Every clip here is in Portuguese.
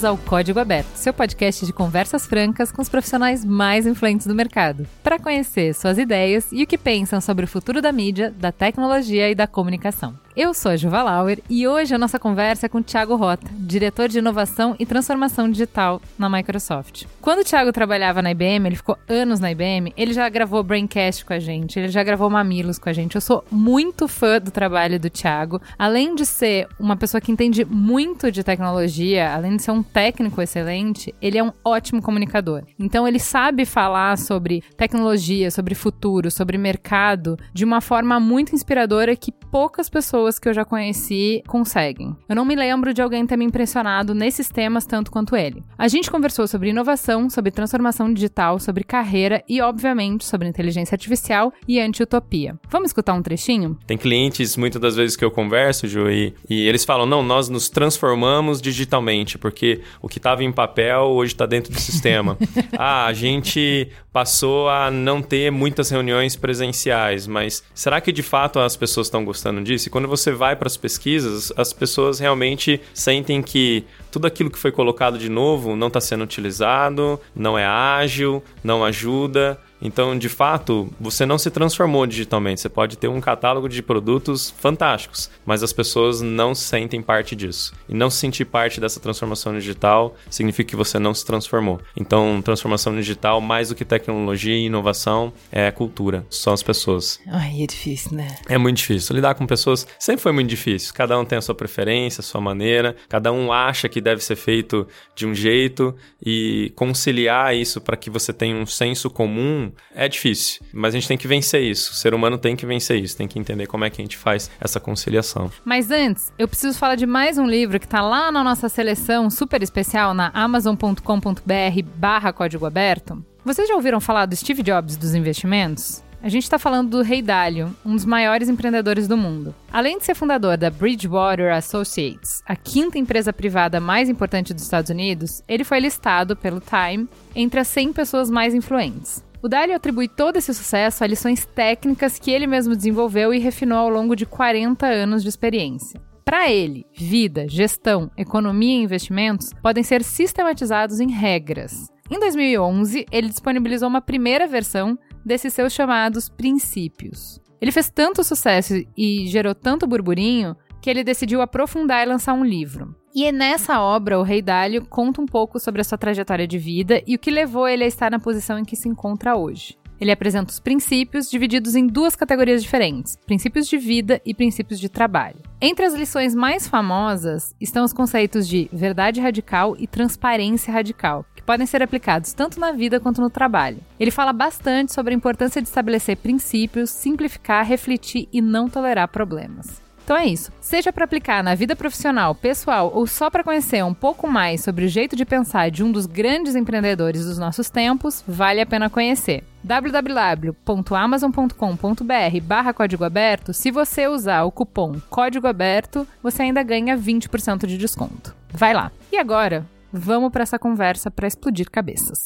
Bem-vindos ao Código Aberto, seu podcast de conversas francas com os profissionais mais influentes do mercado, para conhecer suas ideias e o que pensam sobre o futuro da mídia, da tecnologia e da comunicação. Eu sou a Juva Lauer e hoje a nossa conversa é com o Thiago Rota, diretor de inovação e transformação digital na Microsoft. Quando o Thiago trabalhava na IBM, ele ficou anos na IBM, ele já gravou Braincast com a gente, ele já gravou Mamilos com a gente. Eu sou muito fã do trabalho do Thiago. Além de ser uma pessoa que entende muito de tecnologia, além de ser um técnico excelente, ele é um ótimo comunicador. Então ele sabe falar sobre tecnologia, sobre futuro, sobre mercado de uma forma muito inspiradora que poucas pessoas que eu já conheci conseguem. Eu não me lembro de alguém ter me impressionado nesses temas tanto quanto ele. A gente conversou sobre inovação, sobre transformação digital, sobre carreira e, obviamente, sobre inteligência artificial e anti-utopia. Vamos escutar um trechinho? Tem clientes, muitas das vezes que eu converso, Ju, e, e eles falam: não, nós nos transformamos digitalmente, porque o que estava em papel hoje está dentro do sistema. ah, a gente passou a não ter muitas reuniões presenciais, mas será que de fato as pessoas estão gostando disso? E quando você vai para as pesquisas, as pessoas realmente sentem que tudo aquilo que foi colocado de novo não está sendo utilizado, não é ágil, não ajuda. Então, de fato, você não se transformou digitalmente. Você pode ter um catálogo de produtos fantásticos, mas as pessoas não sentem parte disso. E não se sentir parte dessa transformação digital significa que você não se transformou. Então, transformação digital, mais do que tecnologia e inovação, é cultura. São as pessoas. Ai, é difícil, né? É muito difícil. Lidar com pessoas sempre foi muito difícil. Cada um tem a sua preferência, a sua maneira, cada um acha que deve ser feito de um jeito e conciliar isso para que você tenha um senso comum é difícil, mas a gente tem que vencer isso. O ser humano tem que vencer isso, tem que entender como é que a gente faz essa conciliação. Mas antes, eu preciso falar de mais um livro que está lá na nossa seleção super especial na amazon.com.br barra código aberto. Vocês já ouviram falar do Steve Jobs dos investimentos? A gente está falando do Rei Dalio, um dos maiores empreendedores do mundo. Além de ser fundador da Bridgewater Associates, a quinta empresa privada mais importante dos Estados Unidos, ele foi listado pelo Time entre as 100 pessoas mais influentes. O Dalio atribui todo esse sucesso a lições técnicas que ele mesmo desenvolveu e refinou ao longo de 40 anos de experiência. Para ele, vida, gestão, economia e investimentos podem ser sistematizados em regras. Em 2011, ele disponibilizou uma primeira versão desses seus chamados princípios. Ele fez tanto sucesso e gerou tanto burburinho que ele decidiu aprofundar e lançar um livro. E é nessa obra, o Rei Dálio conta um pouco sobre a sua trajetória de vida e o que levou ele a estar na posição em que se encontra hoje. Ele apresenta os princípios divididos em duas categorias diferentes: princípios de vida e princípios de trabalho. Entre as lições mais famosas estão os conceitos de verdade radical e transparência radical, que podem ser aplicados tanto na vida quanto no trabalho. Ele fala bastante sobre a importância de estabelecer princípios, simplificar, refletir e não tolerar problemas. Então é isso. Seja para aplicar na vida profissional, pessoal ou só para conhecer um pouco mais sobre o jeito de pensar de um dos grandes empreendedores dos nossos tempos, vale a pena conhecer www.amazon.com.br barra código aberto, se você usar o cupom código aberto, você ainda ganha 20% de desconto. Vai lá. E agora, vamos para essa conversa para explodir cabeças.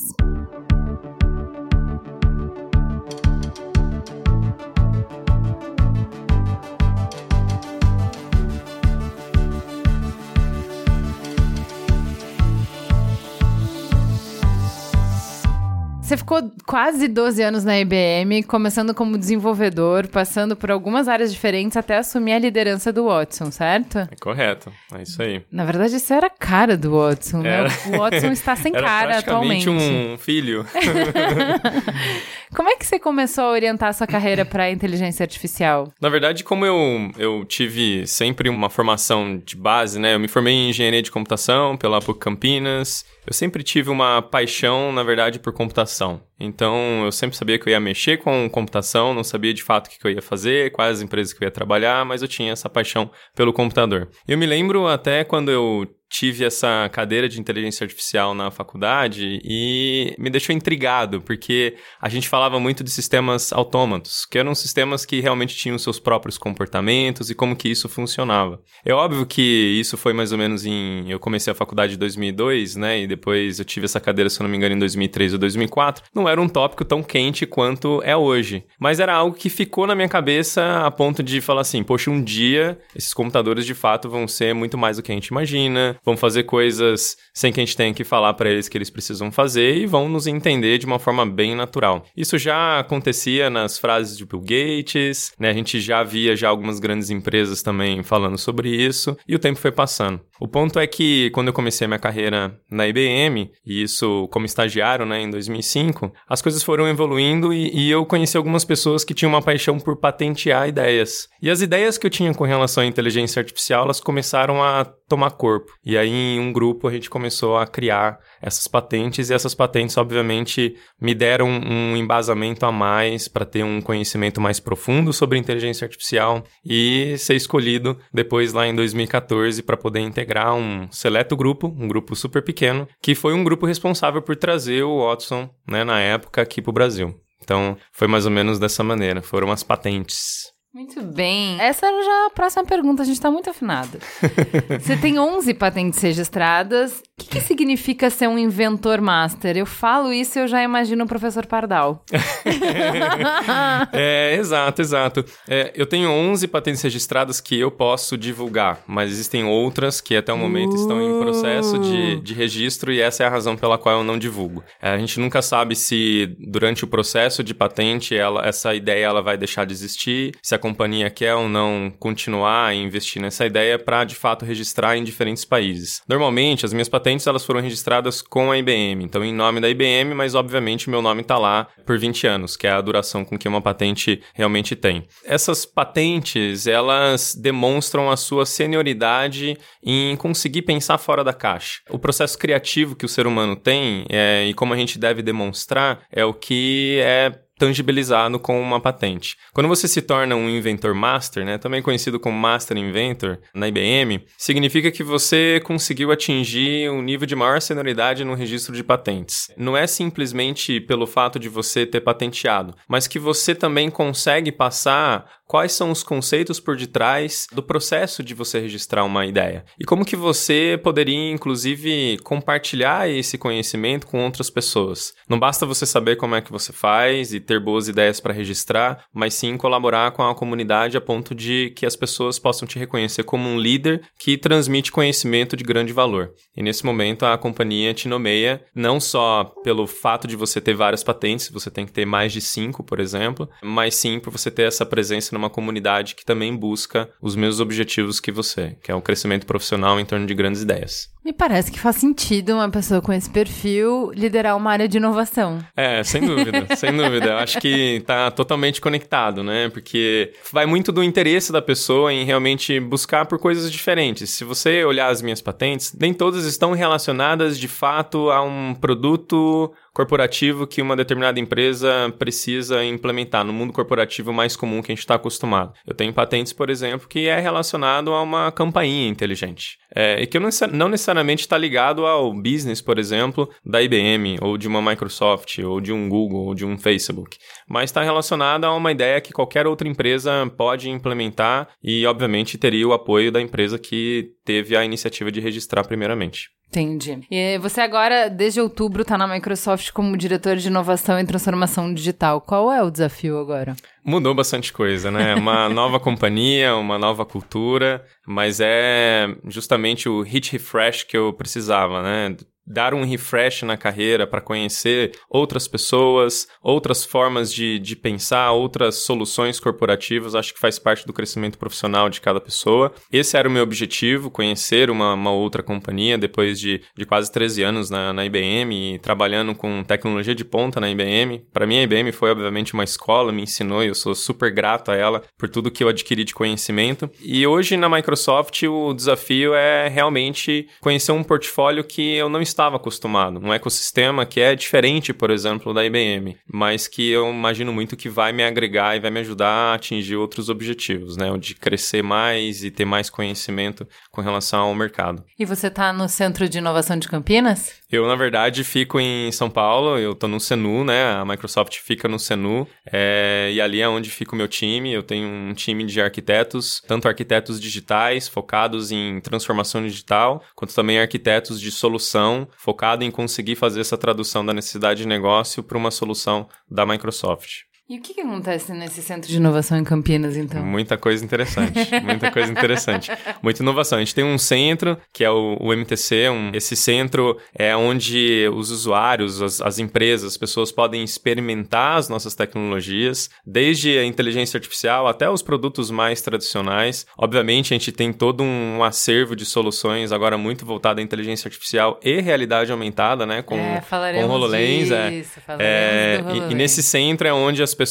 Você ficou quase 12 anos na IBM, começando como desenvolvedor, passando por algumas áreas diferentes até assumir a liderança do Watson, certo? É correto, é isso aí. Na verdade, isso era a cara do Watson, né? Era. O Watson está sem Era cara atualmente. um filho. Como é que você começou a orientar a sua carreira para a inteligência artificial? Na verdade, como eu, eu tive sempre uma formação de base, né? Eu me formei em engenharia de computação pela PUC Campinas. Eu sempre tive uma paixão, na verdade, por computação. Então, eu sempre sabia que eu ia mexer com computação, não sabia de fato o que eu ia fazer, quais as empresas que eu ia trabalhar, mas eu tinha essa paixão pelo computador. Eu me lembro até quando eu tive essa cadeira de inteligência artificial na faculdade e me deixou intrigado, porque a gente falava muito de sistemas autômatos, que eram sistemas que realmente tinham seus próprios comportamentos e como que isso funcionava. É óbvio que isso foi mais ou menos em... Eu comecei a faculdade em 2002, né, e depois eu tive essa cadeira, se eu não me engano, em 2003 ou 2004. Não era um tópico tão quente quanto é hoje, mas era algo que ficou na minha cabeça a ponto de falar assim, poxa, um dia esses computadores de fato vão ser muito mais do que a gente imagina, vão fazer coisas sem que a gente tenha que falar para eles que eles precisam fazer e vão nos entender de uma forma bem natural. Isso já acontecia nas frases de Bill Gates, né? A gente já via já algumas grandes empresas também falando sobre isso e o tempo foi passando. O ponto é que quando eu comecei a minha carreira na IBM, e isso como estagiário, né, em 2005, as coisas foram evoluindo e, e eu conheci algumas pessoas que tinham uma paixão por patentear ideias. E as ideias que eu tinha com relação à inteligência artificial, elas começaram a tomar corpo. E aí, em um grupo, a gente começou a criar essas patentes, e essas patentes, obviamente, me deram um embasamento a mais para ter um conhecimento mais profundo sobre inteligência artificial e ser escolhido depois, lá em 2014, para poder integrar um seleto grupo, um grupo super pequeno, que foi um grupo responsável por trazer o Watson, né, na época, aqui para o Brasil. Então, foi mais ou menos dessa maneira, foram as patentes. Muito bem. Essa era já a próxima pergunta, a gente tá muito afinado. Você tem 11 patentes registradas. O que, que significa ser um inventor master? Eu falo isso e eu já imagino o professor Pardal. é, exato, exato. É, eu tenho 11 patentes registradas que eu posso divulgar, mas existem outras que até o momento estão em processo de, de registro e essa é a razão pela qual eu não divulgo. É, a gente nunca sabe se durante o processo de patente ela, essa ideia ela vai deixar de existir, se a companhia quer ou não continuar a investir nessa ideia para de fato registrar em diferentes países. Normalmente as minhas patentes elas foram registradas com a IBM, então em nome da IBM, mas obviamente meu nome está lá por 20 anos, que é a duração com que uma patente realmente tem. Essas patentes, elas demonstram a sua senioridade em conseguir pensar fora da caixa. O processo criativo que o ser humano tem é, e como a gente deve demonstrar é o que é tangibilizado com uma patente. Quando você se torna um inventor master, né, também conhecido como master inventor na IBM, significa que você conseguiu atingir um nível de maior senioridade no registro de patentes. Não é simplesmente pelo fato de você ter patenteado, mas que você também consegue passar quais são os conceitos por detrás do processo de você registrar uma ideia. E como que você poderia, inclusive, compartilhar esse conhecimento com outras pessoas. Não basta você saber como é que você faz e ter boas ideias para registrar, mas sim colaborar com a comunidade a ponto de que as pessoas possam te reconhecer como um líder que transmite conhecimento de grande valor. E nesse momento a companhia te nomeia não só pelo fato de você ter várias patentes, você tem que ter mais de cinco, por exemplo, mas sim por você ter essa presença numa comunidade que também busca os mesmos objetivos que você, que é o crescimento profissional em torno de grandes ideias. Me parece que faz sentido uma pessoa com esse perfil liderar uma área de inovação. É, sem dúvida, sem dúvida. Eu acho que tá totalmente conectado, né? Porque vai muito do interesse da pessoa em realmente buscar por coisas diferentes. Se você olhar as minhas patentes, nem todas estão relacionadas de fato a um produto corporativo que uma determinada empresa precisa implementar no mundo corporativo mais comum que a gente está acostumado. Eu tenho patentes, por exemplo, que é relacionado a uma campainha inteligente. É, e que não necessariamente está ligado ao business, por exemplo, da IBM, ou de uma Microsoft, ou de um Google, ou de um Facebook. Mas está relacionado a uma ideia que qualquer outra empresa pode implementar e, obviamente, teria o apoio da empresa que teve a iniciativa de registrar primeiramente. Entendi. E você agora, desde outubro, está na Microsoft como diretor de inovação e transformação digital. Qual é o desafio agora? Mudou bastante coisa, né? Uma nova companhia, uma nova cultura, mas é justamente o hit refresh que eu precisava, né? Dar um refresh na carreira para conhecer outras pessoas, outras formas de, de pensar, outras soluções corporativas, acho que faz parte do crescimento profissional de cada pessoa. Esse era o meu objetivo, conhecer uma, uma outra companhia depois de, de quase 13 anos na, na IBM e trabalhando com tecnologia de ponta na IBM. Para mim, a IBM foi obviamente uma escola, me ensinou e eu sou super grato a ela por tudo que eu adquiri de conhecimento. E hoje na Microsoft o desafio é realmente conhecer um portfólio que eu não estava acostumado, um ecossistema que é diferente, por exemplo, da IBM, mas que eu imagino muito que vai me agregar e vai me ajudar a atingir outros objetivos, né? O de crescer mais e ter mais conhecimento com relação ao mercado. E você está no Centro de Inovação de Campinas? Eu, na verdade, fico em São Paulo, eu tô no Senu, né? A Microsoft fica no Senu, é... e ali é onde fica o meu time. Eu tenho um time de arquitetos, tanto arquitetos digitais, focados em transformação digital, quanto também arquitetos de solução, focado em conseguir fazer essa tradução da necessidade de negócio para uma solução da Microsoft. E o que, que, acontece nesse centro de inovação em Campinas, então? Muita coisa interessante, muita coisa interessante. Muita inovação. A gente tem um centro, que é o, o MTC. Um, esse centro é onde os usuários, as, as, empresas, as pessoas podem experimentar as nossas tecnologias, desde a inteligência artificial até os produtos mais tradicionais. Obviamente, a gente tem todo um acervo de soluções agora muito voltado à inteligência artificial e realidade aumentada, né? Com, é, com HoloLens. Disso, é, é, e, e nesse centro é onde as pessoas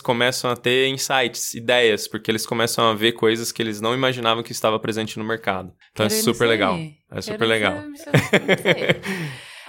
começam a ter insights, ideias, porque eles começam a ver coisas que eles não imaginavam que estava presente no mercado. Então Quero é super legal. É super Quero legal.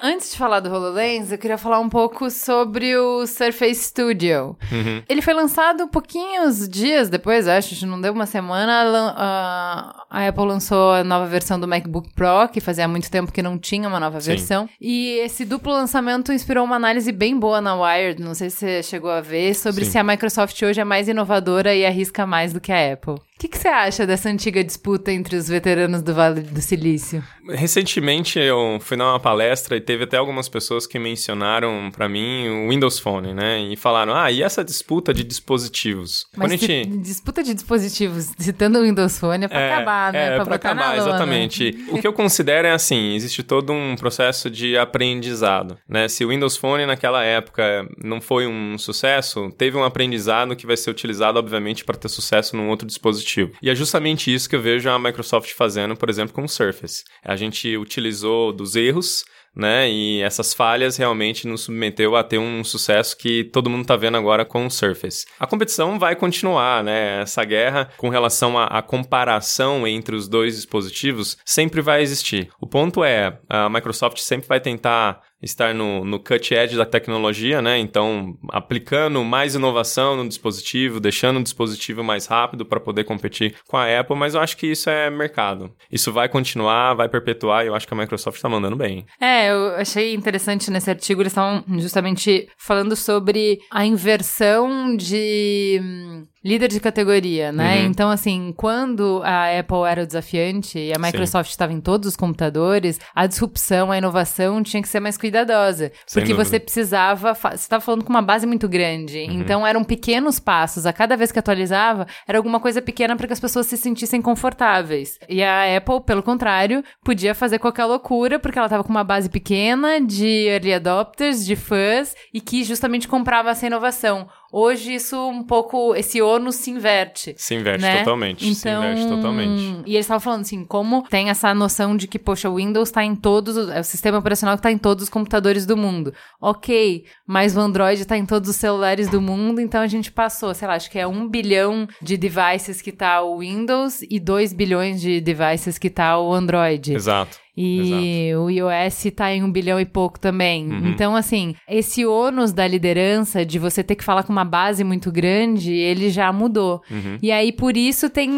Antes de falar do HoloLens, eu queria falar um pouco sobre o Surface Studio. Uhum. Ele foi lançado pouquinhos dias depois, acho, não deu uma semana. A, a Apple lançou a nova versão do MacBook Pro, que fazia muito tempo que não tinha uma nova Sim. versão. E esse duplo lançamento inspirou uma análise bem boa na Wired, não sei se você chegou a ver, sobre Sim. se a Microsoft hoje é mais inovadora e arrisca mais do que a Apple. O que, que você acha dessa antiga disputa entre os veteranos do Vale do Silício? Recentemente eu fui dar uma palestra e teve até algumas pessoas que mencionaram para mim o Windows Phone, né? E falaram: "Ah, e essa disputa de dispositivos?" Mas Quando a gente disputa de dispositivos, citando o Windows Phone é pra É, acabar, né? É, pra pra acabar, exatamente. o que eu considero é assim, existe todo um processo de aprendizado, né? Se o Windows Phone naquela época não foi um sucesso, teve um aprendizado que vai ser utilizado, obviamente, para ter sucesso num outro dispositivo. E é justamente isso que eu vejo a Microsoft fazendo, por exemplo, com o Surface. A gente utilizou dos erros né? E essas falhas realmente nos submeteu a ter um sucesso que todo mundo tá vendo agora com o Surface. A competição vai continuar, né? Essa guerra com relação à comparação entre os dois dispositivos sempre vai existir. O ponto é, a Microsoft sempre vai tentar estar no, no cut edge da tecnologia, né? Então, aplicando mais inovação no dispositivo, deixando o dispositivo mais rápido para poder competir com a Apple, mas eu acho que isso é mercado. Isso vai continuar, vai perpetuar e eu acho que a Microsoft está mandando bem. É, eu achei interessante nesse artigo, eles estavam justamente falando sobre a inversão de hum, líder de categoria, né? Uhum. Então, assim, quando a Apple era o desafiante e a Microsoft estava em todos os computadores, a disrupção, a inovação tinha que ser mais cuidadosa. Sem porque dúvida. você precisava. Você estava falando com uma base muito grande. Uhum. Então, eram pequenos passos. A cada vez que atualizava, era alguma coisa pequena para que as pessoas se sentissem confortáveis. E a Apple, pelo contrário, podia fazer qualquer loucura, porque ela estava com uma base pequena de early adopters, de fãs, e que justamente comprava essa inovação. Hoje, isso um pouco. Esse ônus se inverte. Se inverte né? totalmente. Se Então, inverte totalmente. E eles estavam falando assim, como tem essa noção de que, poxa, o Windows está em todos, os- é o sistema operacional que está em todos os computadores do mundo. Ok, mas o Android está em todos os celulares do mundo, então a gente passou, sei lá, acho que é um bilhão de devices que tá o Windows e 2 bilhões de devices que tá o Android. Exato. E o iOS tá em um bilhão e pouco também. Uhum. Então, assim, esse ônus da liderança, de você ter que falar com uma base muito grande, ele já mudou. Uhum. E aí, por isso, tem.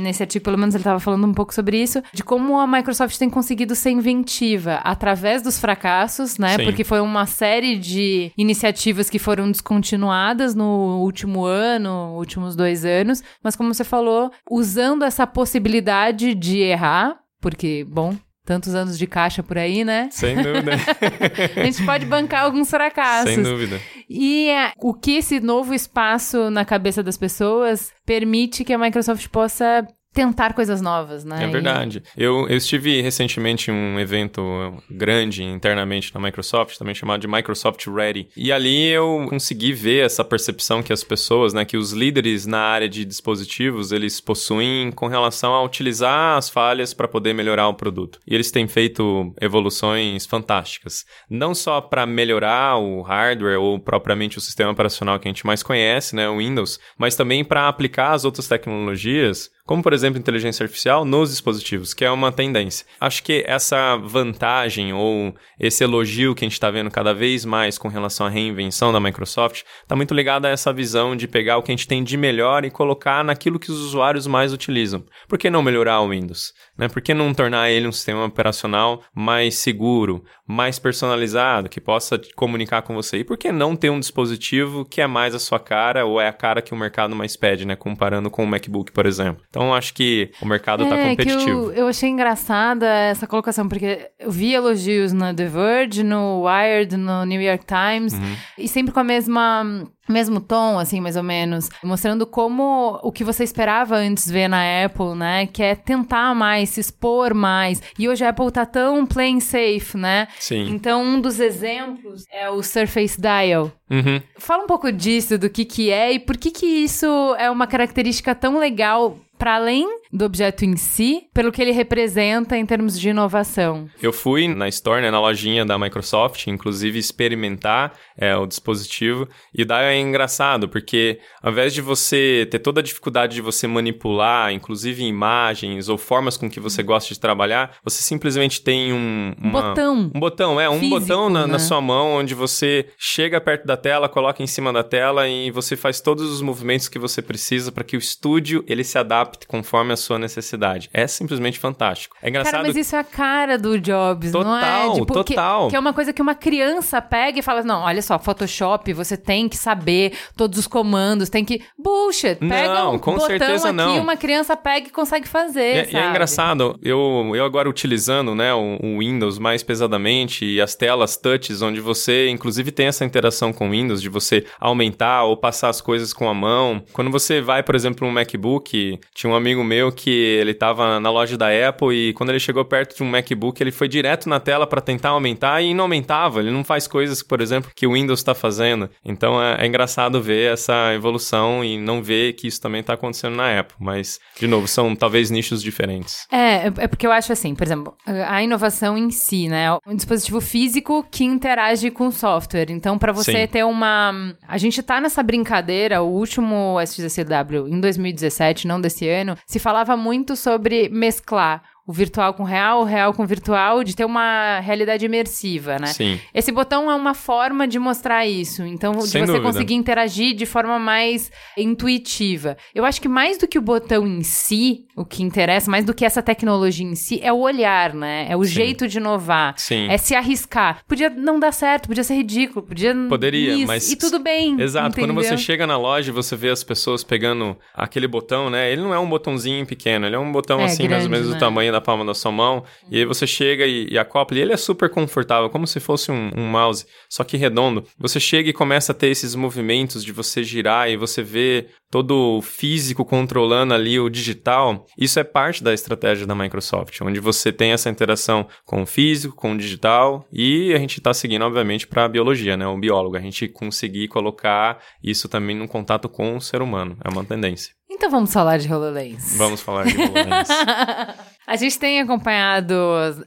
Nesse artigo, pelo menos, ele tava falando um pouco sobre isso, de como a Microsoft tem conseguido ser inventiva através dos fracassos, né? Sim. Porque foi uma série de iniciativas que foram descontinuadas no último ano, últimos dois anos. Mas, como você falou, usando essa possibilidade de errar, porque, bom. Tantos anos de caixa por aí, né? Sem dúvida. A gente pode bancar alguns fracassos. Sem dúvida. E é, o que esse novo espaço na cabeça das pessoas permite que a Microsoft possa tentar coisas novas, né? É verdade. Eu, eu estive recentemente em um evento grande internamente na Microsoft, também chamado de Microsoft Ready. E ali eu consegui ver essa percepção que as pessoas, né, que os líderes na área de dispositivos, eles possuem com relação a utilizar as falhas para poder melhorar o produto. E eles têm feito evoluções fantásticas. Não só para melhorar o hardware ou propriamente o sistema operacional que a gente mais conhece, né, o Windows, mas também para aplicar as outras tecnologias como por exemplo inteligência artificial nos dispositivos, que é uma tendência. Acho que essa vantagem ou esse elogio que a gente está vendo cada vez mais com relação à reinvenção da Microsoft está muito ligado a essa visão de pegar o que a gente tem de melhor e colocar naquilo que os usuários mais utilizam. Por que não melhorar o Windows? Né? Por que não tornar ele um sistema operacional mais seguro, mais personalizado, que possa comunicar com você? E por que não ter um dispositivo que é mais a sua cara ou é a cara que o mercado mais pede, né? comparando com o MacBook, por exemplo? Então, acho que o mercado está é, competitivo. Eu, eu, achei engraçada essa colocação, porque eu vi elogios no The Verge, no Wired, no New York Times, uhum. e sempre com a mesma mesmo tom, assim, mais ou menos, mostrando como o que você esperava antes ver na Apple, né? Que é tentar mais, se expor mais. E hoje a Apple tá tão plain safe, né? Sim. Então, um dos exemplos é o Surface Dial. Uhum. Fala um pouco disso, do que que é e por que que isso é uma característica tão legal para além do objeto em si, pelo que ele representa em termos de inovação. Eu fui na store, né, na lojinha da Microsoft, inclusive experimentar é, o dispositivo, e daí é engraçado, porque ao invés de você ter toda a dificuldade de você manipular, inclusive imagens ou formas com que você gosta de trabalhar, você simplesmente tem um... Uma, botão. Um botão, é, um físico, botão na, né? na sua mão, onde você chega perto da tela, coloca em cima da tela e você faz todos os movimentos que você precisa para que o estúdio ele se adapte conforme a sua necessidade. É simplesmente fantástico. É engraçado. Cara, mas isso é a cara do Jobs, total, não é? Tipo, total. Que, que, é uma coisa que uma criança pega e fala: não, olha só, Photoshop, você tem que saber todos os comandos, tem que. Bullshit! Pega não, um com botão certeza aqui, não. uma criança pega e consegue fazer. E, e é engraçado, eu, eu agora utilizando né, o, o, Windows mais pesadamente e as telas touches, onde você inclusive tem essa interação com o Windows, de você aumentar ou passar as coisas com a mão. Quando você vai, por exemplo, um MacBook, tinha um amigo meu que ele estava na loja da Apple e quando ele chegou perto de um MacBook, ele foi direto na tela para tentar aumentar e não aumentava. Ele não faz coisas, por exemplo, que o Windows está fazendo. Então é, é, engraçado ver essa evolução e não ver que isso também está acontecendo na Apple. Mas, de novo, são talvez nichos diferentes. É, é porque eu acho assim, por exemplo, a inovação em si, né? Um dispositivo físico que interage com o software. Então, para você Sim. ter uma. A gente tá nessa brincadeira, o último SXSW em 2017, não desse ano, se falava muito sobre mesclar o virtual com o real, o real com o virtual, de ter uma realidade imersiva, né? Sim. Esse botão é uma forma de mostrar isso. Então, de Sem você dúvida. conseguir interagir de forma mais intuitiva. Eu acho que mais do que o botão em si, o que interessa, mais do que essa tecnologia em si, é o olhar, né? É o Sim. jeito de inovar. Sim. É se arriscar. Podia não dar certo, podia ser ridículo, podia. Poderia, isso, mas. E tudo bem. Exato. entendeu? Quando você chega na loja e você vê as pessoas pegando aquele botão, né? Ele não é um botãozinho pequeno, ele é um botão É, assim, mais ou grande, menos né? do tamanho da palma da sua mão. E aí você chega e, e acopla, e ele é super confortável, como se fosse um, um mouse, só que redondo. Você chega e começa a ter esses movimentos de você girar e você vê todo o físico controlando ali o digital. Isso é parte da estratégia da Microsoft, onde você tem essa interação com o físico, com o digital, e a gente está seguindo, obviamente, para a biologia, né? O biólogo. A gente conseguir colocar isso também num contato com o ser humano. É uma tendência. Então vamos falar de HoloLens. Vamos falar de HoloLens. A gente tem acompanhado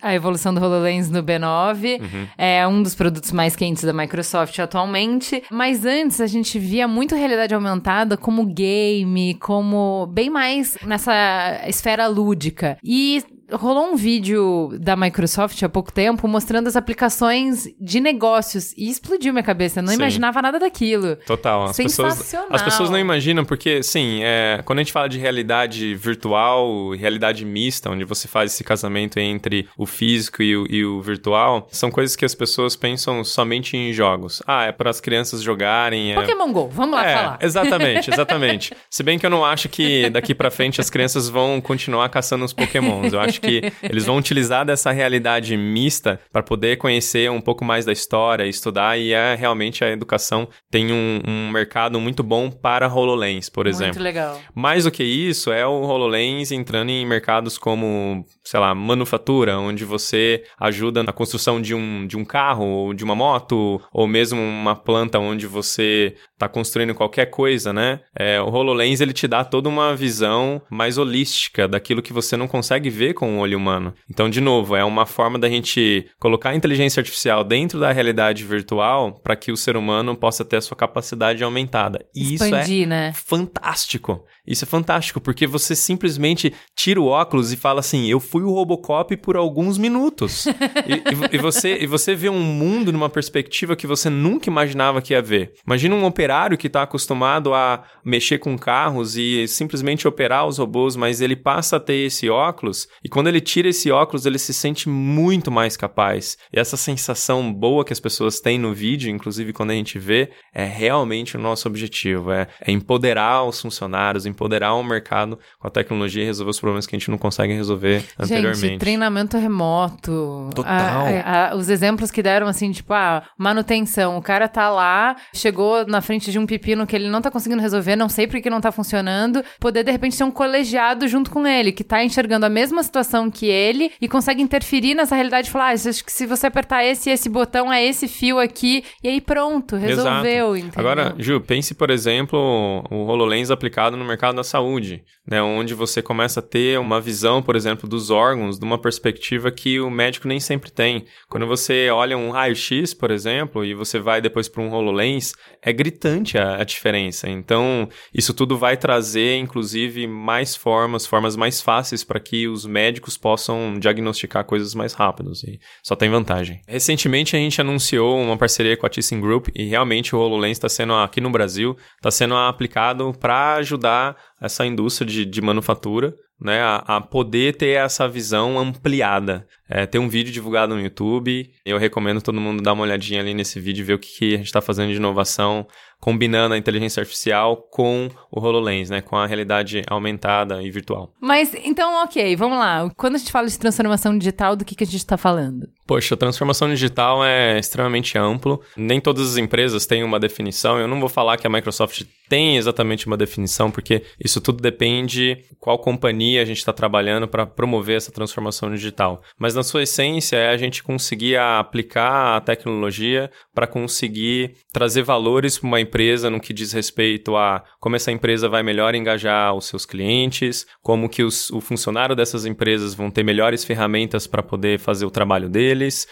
a evolução do HoloLens no B9. Uhum. É um dos produtos mais quentes da Microsoft atualmente. Mas antes a gente via muito realidade aumentada como game, como bem mais nessa esfera lúdica. E rolou um vídeo da Microsoft há pouco tempo mostrando as aplicações de negócios e explodiu minha cabeça. Eu não Sim. imaginava nada daquilo. Total. As pessoas, Sensacional. as pessoas não imaginam, porque, sim, é, quando a gente fala de realidade virtual, realidade mista, onde você faz esse casamento entre o físico e o, e o virtual, são coisas que as pessoas pensam somente em jogos. Ah, é para as crianças jogarem. É... Pokémon GO, vamos lá é, falar. exatamente, exatamente. Se bem que eu não acho que daqui pra frente as crianças vão continuar caçando os pokémons. Eu acho acho que eles vão utilizar dessa realidade mista para poder conhecer um pouco mais da história, estudar, e é realmente a educação tem um, um mercado muito bom para HoloLens, por exemplo. Muito legal. Mais do que isso, é o HoloLens entrando em mercados como, sei lá, manufatura, onde você ajuda na construção de um, de um carro, ou de uma moto, ou mesmo uma planta onde você está construindo qualquer coisa, né? É, o HoloLens, ele te dá toda uma visão mais holística daquilo que você não consegue ver com o olho humano. Então, de novo, é uma forma da gente colocar a inteligência artificial dentro da realidade virtual para que o ser humano possa ter a sua capacidade aumentada. E Expandir, isso é né? fantástico. Isso é fantástico, porque você simplesmente tira o óculos e fala assim: eu fui o Robocop por alguns minutos. e, e, e, você, e você vê um mundo numa perspectiva que você nunca imaginava que ia ver. Imagina um operário que está acostumado a mexer com carros e simplesmente operar os robôs, mas ele passa a ter esse óculos, e quando ele tira esse óculos, ele se sente muito mais capaz. E essa sensação boa que as pessoas têm no vídeo, inclusive quando a gente vê, é realmente o nosso objetivo: é, é empoderar os funcionários, empoderar o mercado com a tecnologia e resolver os problemas que a gente não consegue resolver anteriormente. Gente, treinamento remoto. Total. A, a, os exemplos que deram, assim, tipo, ah, manutenção. O cara tá lá, chegou na frente de um pepino que ele não tá conseguindo resolver, não sei por que não tá funcionando. Poder, de repente, ser um colegiado junto com ele, que tá enxergando a mesma situação que ele e consegue interferir nessa realidade e falar, ah, acho que se você apertar esse e esse botão, é esse fio aqui, e aí pronto, resolveu? Agora, Ju, pense, por exemplo, o HoloLens aplicado no mercado da saúde, né, onde você começa a ter uma visão, por exemplo, dos órgãos de uma perspectiva que o médico nem sempre tem. Quando você olha um raio-x, por exemplo, e você vai depois para um HoloLens, é gritante a, a, diferença. Então, isso tudo vai trazer, inclusive, mais formas, formas mais fáceis para que os médicos possam diagnosticar coisas mais rápidos. E só tem vantagem. Recentemente, a gente anunciou uma parceria com a Thyssen Group e realmente o HoloLens está sendo, aqui no Brasil, está sendo aplicado para ajudar essa indústria de, de manufatura né, a, a, poder ter essa visão ampliada. É, tem um vídeo divulgado no YouTube, eu recomendo todo mundo dar uma olhadinha ali nesse vídeo, ver o que, que a gente está fazendo de inovação, combinando a inteligência artificial com o HoloLens, né, com a realidade aumentada e virtual. Mas, então, ok, vamos lá. Quando a gente fala de transformação digital, do que, que a gente está falando? Poxa, transformação digital é extremamente amplo. Nem todas as empresas têm uma definição. Eu não vou falar que a Microsoft tem exatamente uma definição, porque isso tudo depende qual companhia a gente está trabalhando para promover essa transformação digital. Mas na sua essência é a gente conseguir aplicar a tecnologia para conseguir trazer valores para uma empresa no que diz respeito a como essa empresa vai melhor engajar os seus clientes, como que os, o funcionário dessas empresas vão ter melhores ferramentas para poder fazer o trabalho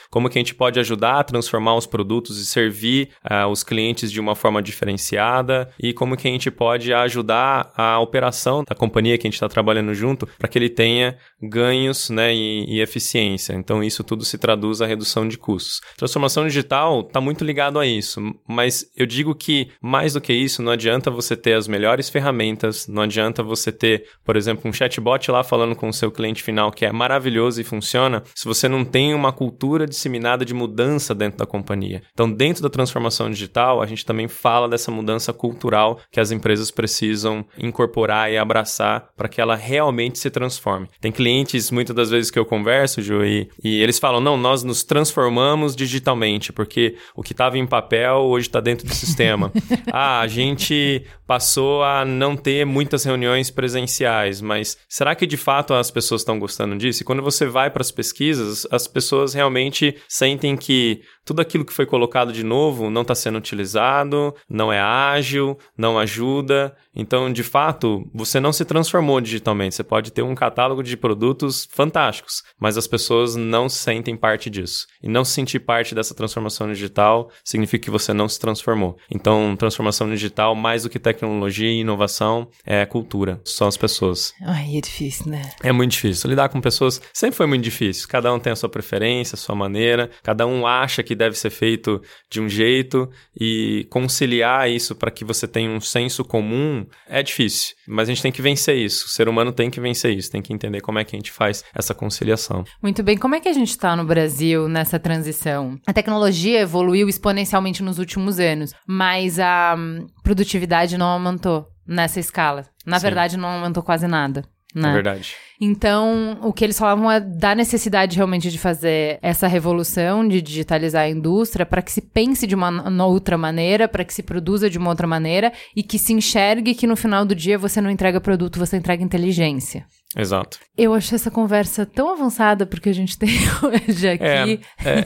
como que a gente pode ajudar a transformar os produtos e servir uh, os clientes de uma forma diferenciada e como que a gente pode ajudar a operação da companhia que a gente está trabalhando junto para que ele tenha ganhos né, e, e, eficiência. Então, isso tudo se traduz a redução de custos. Transformação digital está muito ligado a isso, mas eu digo que mais do que isso, não adianta você ter as melhores ferramentas, não adianta você ter, por exemplo, um chatbot lá falando com o seu cliente final que é maravilhoso e funciona, se você não tem uma cultura disseminada de mudança dentro da companhia. Então, dentro da transformação digital, a gente também fala dessa mudança cultural que as empresas precisam incorporar e abraçar para que ela realmente se transforme. Tem clientes, muitas das vezes que eu converso, Ju, e, e eles falam: não, nós nos transformamos digitalmente, porque o que estava em papel hoje está dentro do sistema. ah, a gente passou a não ter muitas reuniões presenciais, mas será que de fato as pessoas estão gostando disso? E quando você vai para as pesquisas, as pessoas realmente sentem que tudo aquilo que foi colocado de novo não está sendo utilizado, não é ágil, não ajuda. Então, de fato, você não se transformou digitalmente. Você pode ter um catálogo de produtos fantásticos, mas as pessoas não sentem parte disso. E não se sentir parte dessa transformação digital significa que você não se transformou. Então, transformação digital, mais do que tecnologia e inovação, é cultura. São as pessoas. Ai, é difícil, né? É muito difícil. Lidar com pessoas sempre foi muito difícil. Cada um tem a sua preferência, a sua maneira, cada um acha que deve ser feito de um jeito e conciliar isso para que você tenha um senso comum é difícil, mas a gente tem que vencer isso. O ser humano tem que vencer isso, tem que entender como é que a gente faz essa conciliação. Muito bem, como é que a gente está no Brasil nessa transição? A tecnologia evoluiu exponencialmente nos últimos anos, mas a hum, produtividade não aumentou nessa escala. Na Sim. verdade, não aumentou quase nada. Né? É verdade. Então, o que eles falavam é da necessidade realmente de fazer essa revolução, de digitalizar a indústria, para que se pense de uma outra maneira, para que se produza de uma outra maneira e que se enxergue que no final do dia você não entrega produto, você entrega inteligência. Exato. Eu achei essa conversa tão avançada porque a gente tem hoje aqui. É, é,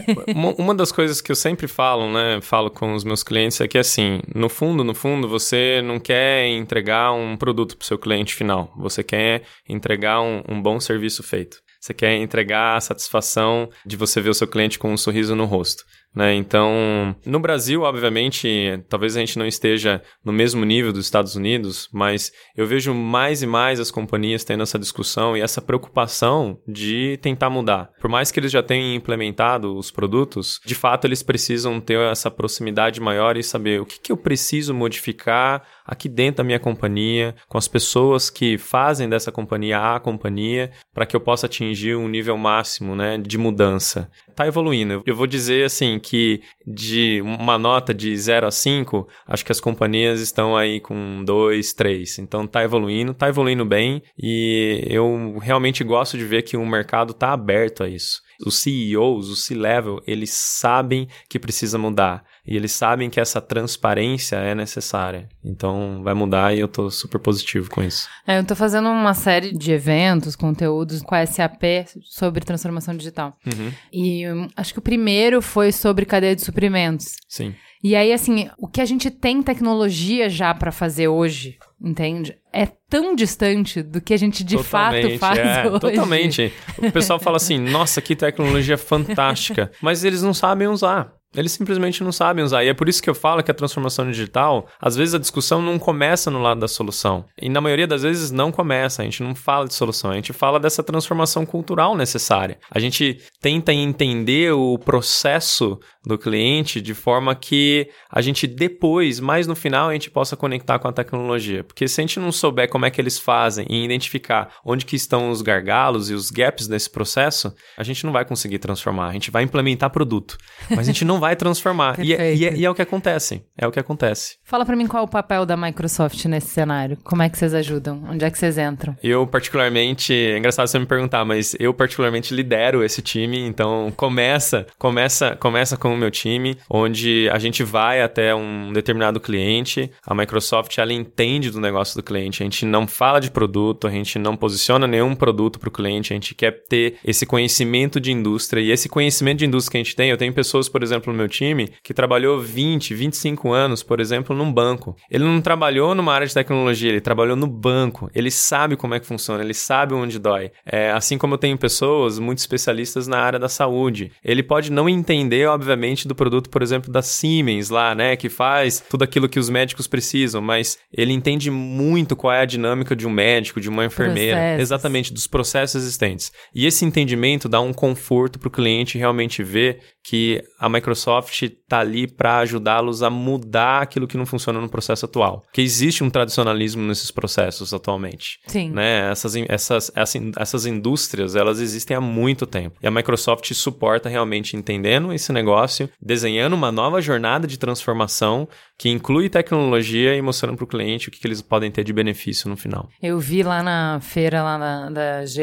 uma das coisas que eu sempre falo, né, falo com os meus clientes é que assim, no fundo, no fundo, você não quer entregar um produto para o seu cliente final. Você quer entregar um, um bom serviço feito. Você quer entregar a satisfação de você ver o seu cliente com um sorriso no rosto. Né? Então, no Brasil, obviamente, talvez a gente não esteja no mesmo nível dos Estados Unidos, mas eu vejo mais e mais as companhias tendo essa discussão e essa preocupação de tentar mudar. Por mais que eles já tenham implementado os produtos, de fato eles precisam ter essa proximidade maior e saber o que, que eu preciso modificar aqui dentro da minha companhia, com as pessoas que fazem dessa companhia a companhia, para que eu possa atingir um nível máximo né, de mudança. Tá evoluindo. Eu vou dizer assim que de uma nota de 0 a 5, acho que as companhias estão aí com 2, 3. Então tá evoluindo, tá evoluindo bem e eu realmente gosto de ver que o mercado tá aberto a isso. Os CEOs, o C-level, eles sabem que precisa mudar e eles sabem que essa transparência é necessária. Então vai mudar e eu tô super positivo com isso. É, eu tô fazendo uma série de eventos, conteúdos com a SAP sobre transformação digital. Uhum. E um, acho que o primeiro foi sobre cadeia de suprimentos. Sim. E aí, assim, o que a gente tem tecnologia já para fazer hoje, entende? É tão distante do que a gente de totalmente, fato faz é, hoje. Totalmente. O pessoal fala assim, nossa, que tecnologia fantástica. Mas eles não sabem usar. Eles simplesmente não sabem usar. E é por isso que eu falo que a transformação digital, às vezes a discussão não começa no lado da solução. E na maioria das vezes não começa. A gente não fala de solução, a gente fala dessa transformação cultural necessária. A gente tenta entender o processo do cliente de forma que a gente depois, mais no final, a gente possa conectar com a tecnologia. Porque se a gente não souber como é que eles fazem e identificar onde que estão os gargalos e os gaps nesse processo, a gente não vai conseguir transformar. A gente vai implementar produto, mas a gente não vai transformar. e, é, e, é, e, é, o que acontece. É o que acontece. Fala para mim qual é o papel da Microsoft nesse cenário. Como é que vocês ajudam? Onde é que vocês entram? Eu, particularmente, é engraçado você me perguntar, mas eu, particularmente, lidero esse time. Então, começa, começa, começa com o meu time, onde a gente vai até um determinado cliente. A Microsoft, ela entende do negócio do cliente. A gente não fala de produto, a gente não posiciona nenhum produto para o cliente. A gente quer ter esse conhecimento de indústria. E esse conhecimento de indústria que a gente tem, eu tenho pessoas, por exemplo, no meu time que trabalhou 20, 25 anos, por exemplo, num banco. Ele não trabalhou numa área de tecnologia, ele trabalhou no banco. Ele sabe como é que funciona, ele sabe onde dói. É, assim como eu tenho pessoas muito especialistas na área da saúde. Ele pode não entender, obviamente, do produto, por exemplo, da Siemens lá, né, que faz tudo aquilo que os médicos precisam, mas ele entende muito qual é a dinâmica de um médico, de uma enfermeira, processos. exatamente dos processos existentes. E esse entendimento dá um conforto para o cliente realmente ver que a Microsoft está ali para ajudá-los a mudar aquilo que não funciona no processo atual. Que existe um tradicionalismo nesses processos atualmente. Sim. Né? Essas, essas, essas indústrias, elas existem há muito tempo. E a Microsoft suporta realmente entendendo esse negócio, desenhando uma nova jornada de transformação que inclui tecnologia e mostrando para o cliente o que, que, eles podem ter de benefício no final. Eu vi lá na feira lá na, da GE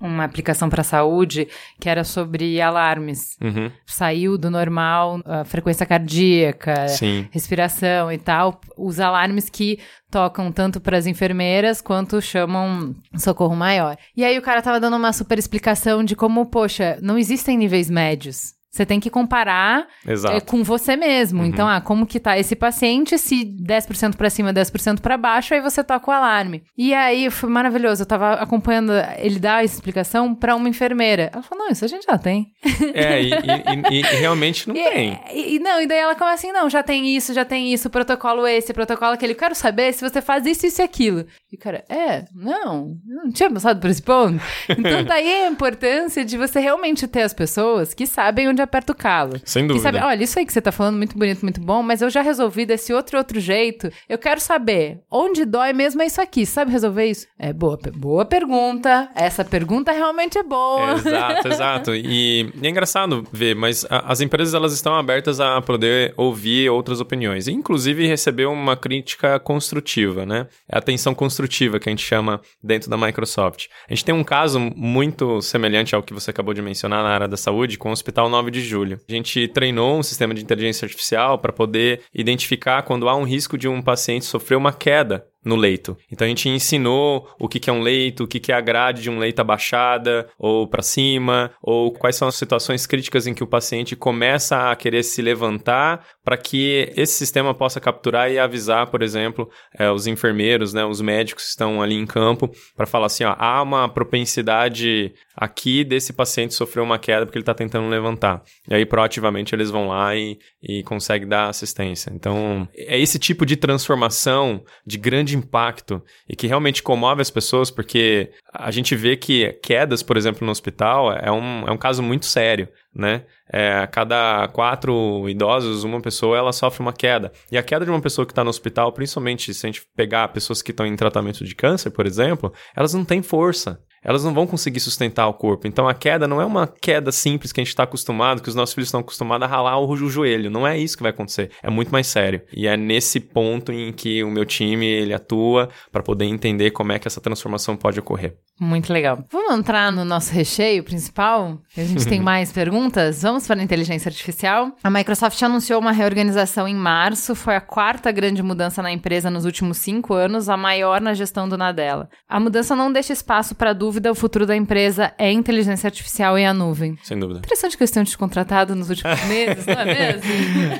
uma aplicação para saúde que era sobre alarmes. Uhum. Saiu do normal, a frequência cardíaca, Sim. respiração e tal. Os alarmes que tocam tanto para as enfermeiras quanto chamam socorro maior. E aí o cara tava dando uma super explicação de como, poxa, não existem níveis médios. Você tem que comparar é, com você mesmo. Uhum. Então, ah, como que tá esse paciente? Se 10% para cima, 10% para baixo, aí você toca o alarme. E aí foi maravilhoso. Eu tava acompanhando ele dar a explicação para uma enfermeira. Ela falou: "Não, isso a gente já tem". É, e, e, e, e realmente não e, tem. E, não, e daí ela começa assim: "Não, já tem isso, já tem isso, protocolo esse, protocolo aquele. Eu quero saber se você faz isso, isso e aquilo". E o cara: "É, não, não tinha passado por esse ponto". Então daí a importância de você realmente ter as pessoas que sabem onde aperta o calo. Sem dúvida. sabe, olha, isso aí que você tá falando, muito bonito, muito bom, mas eu já resolvi desse outro e outro jeito. Eu quero saber, onde dói mesmo é isso aqui. Sabe resolver isso? É boa, boa pergunta. Essa pergunta realmente é boa. Exato, exato. E, e é engraçado ver, mas a- as empresas elas estão abertas a poder ouvir outras opiniões, e, inclusive receber uma crítica construtiva, né? É a atenção construtiva que a gente chama dentro da Microsoft. A gente tem um caso muito semelhante ao que você acabou de mencionar na área da saúde com o Hospital 9 de Julho. A gente treinou um sistema de inteligência artificial para poder identificar quando há um risco de um paciente sofrer uma queda no leito. Então a gente ensinou o que é um leito, o que que é a grade de um leito abaixada ou para cima, ou quais são as situações críticas em que o paciente começa a querer se levantar para que esse sistema possa capturar e avisar, por exemplo, eh, os enfermeiros, né, os médicos que estão ali em campo para falar assim, ó, há uma propensidade aqui desse paciente sofrer uma queda porque ele está tentando levantar. E aí proativamente eles vão lá e, e conseguem dar assistência. Então é esse tipo de transformação de grande impacto e que realmente comove as pessoas, porque a gente vê que quedas, por exemplo, no hospital é um, é um caso muito sério, né? É, a cada quatro idosos, uma pessoa ela sofre uma queda. E a queda de uma pessoa que está no hospital, principalmente se a gente pegar pessoas que estão em tratamento de câncer, por exemplo, elas não têm força elas não vão conseguir sustentar o corpo. Então a queda não é uma queda simples que a gente está acostumado, que os nossos filhos estão acostumados a ralar o, joelho. Não é isso que vai acontecer. É muito mais sério. E é nesse ponto em que o meu time ele atua para poder entender como é que essa transformação pode ocorrer. Muito legal. Vamos entrar no nosso recheio principal? A gente tem mais perguntas? Vamos para a inteligência artificial. A Microsoft anunciou uma reorganização em março. Foi a quarta grande mudança na empresa nos últimos cinco anos, a maior na gestão do Nadella. A mudança não deixa espaço para dúvida. O futuro da empresa é inteligência artificial e a nuvem. Sem dúvida. Interessante que eles tenham te contratado nos últimos meses, não é mesmo?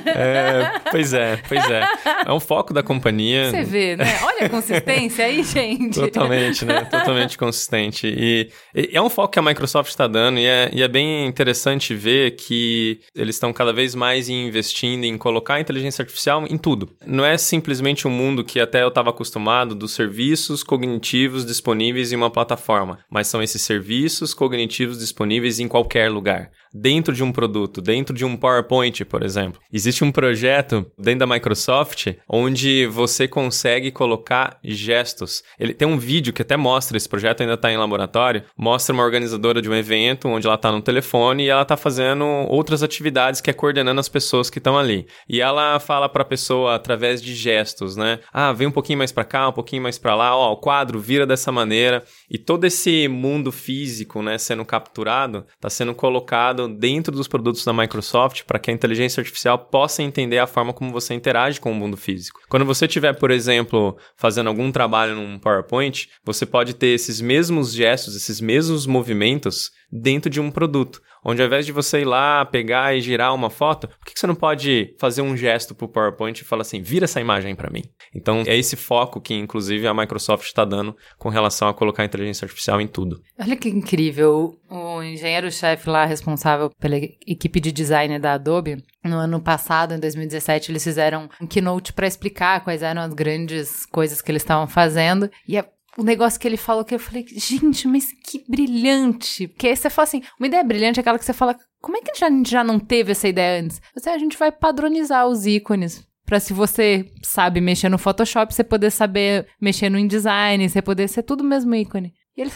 É, pois é, pois é. É um foco da companhia. Você vê, né? Olha a consistência aí, gente. Totalmente, né? Totalmente consistente. E, e é um foco que a Microsoft está dando, e é, e é bem interessante ver que eles estão cada vez mais investindo em colocar a inteligência artificial em tudo. Não é simplesmente um mundo que até eu estava acostumado dos serviços cognitivos disponíveis em uma plataforma, mas são esses serviços cognitivos disponíveis em qualquer lugar. Dentro de um produto, dentro de um PowerPoint, por exemplo. Existe um projeto dentro da Microsoft onde você consegue colocar gestos. Ele tem um vídeo que até mostra, esse projeto ainda está em laboratório, mostra uma organizadora de um evento onde ela está no telefone e ela está fazendo outras atividades que é coordenando as pessoas que estão ali. E ela fala para a pessoa através de gestos, né? Ah, vem um pouquinho mais para cá, um pouquinho mais para lá, ó, o quadro vira dessa maneira. E todo esse mundo físico, né, sendo capturado, está sendo colocado dentro dos produtos da Microsoft para que a inteligência artificial possa entender a forma como você interage com o mundo físico. Quando você estiver, por exemplo, fazendo algum trabalho num PowerPoint, você pode ter esses mesmos gestos, esses mesmos movimentos dentro de um produto. Onde ao invés de você ir lá, pegar e girar uma foto, por que você não pode fazer um gesto pro PowerPoint e falar assim, vira essa imagem para mim? Então, é esse foco que, inclusive, a Microsoft está dando com relação a colocar a inteligência artificial em tudo. Olha que incrível. O engenheiro-chefe lá responsável pela equipe de design da Adobe, no ano passado, em 2017, eles fizeram um keynote para explicar quais eram as grandes coisas que eles estavam fazendo. E a o negócio que ele falou que eu falei, gente, mas que brilhante. Porque aí você fala assim, uma ideia brilhante é aquela que você fala, como é que a gente já não teve essa ideia antes? Você, a gente vai padronizar os ícones. Pra se você sabe mexer no Photoshop, você poder saber mexer no InDesign, você poder ser tudo o mesmo ícone. E ele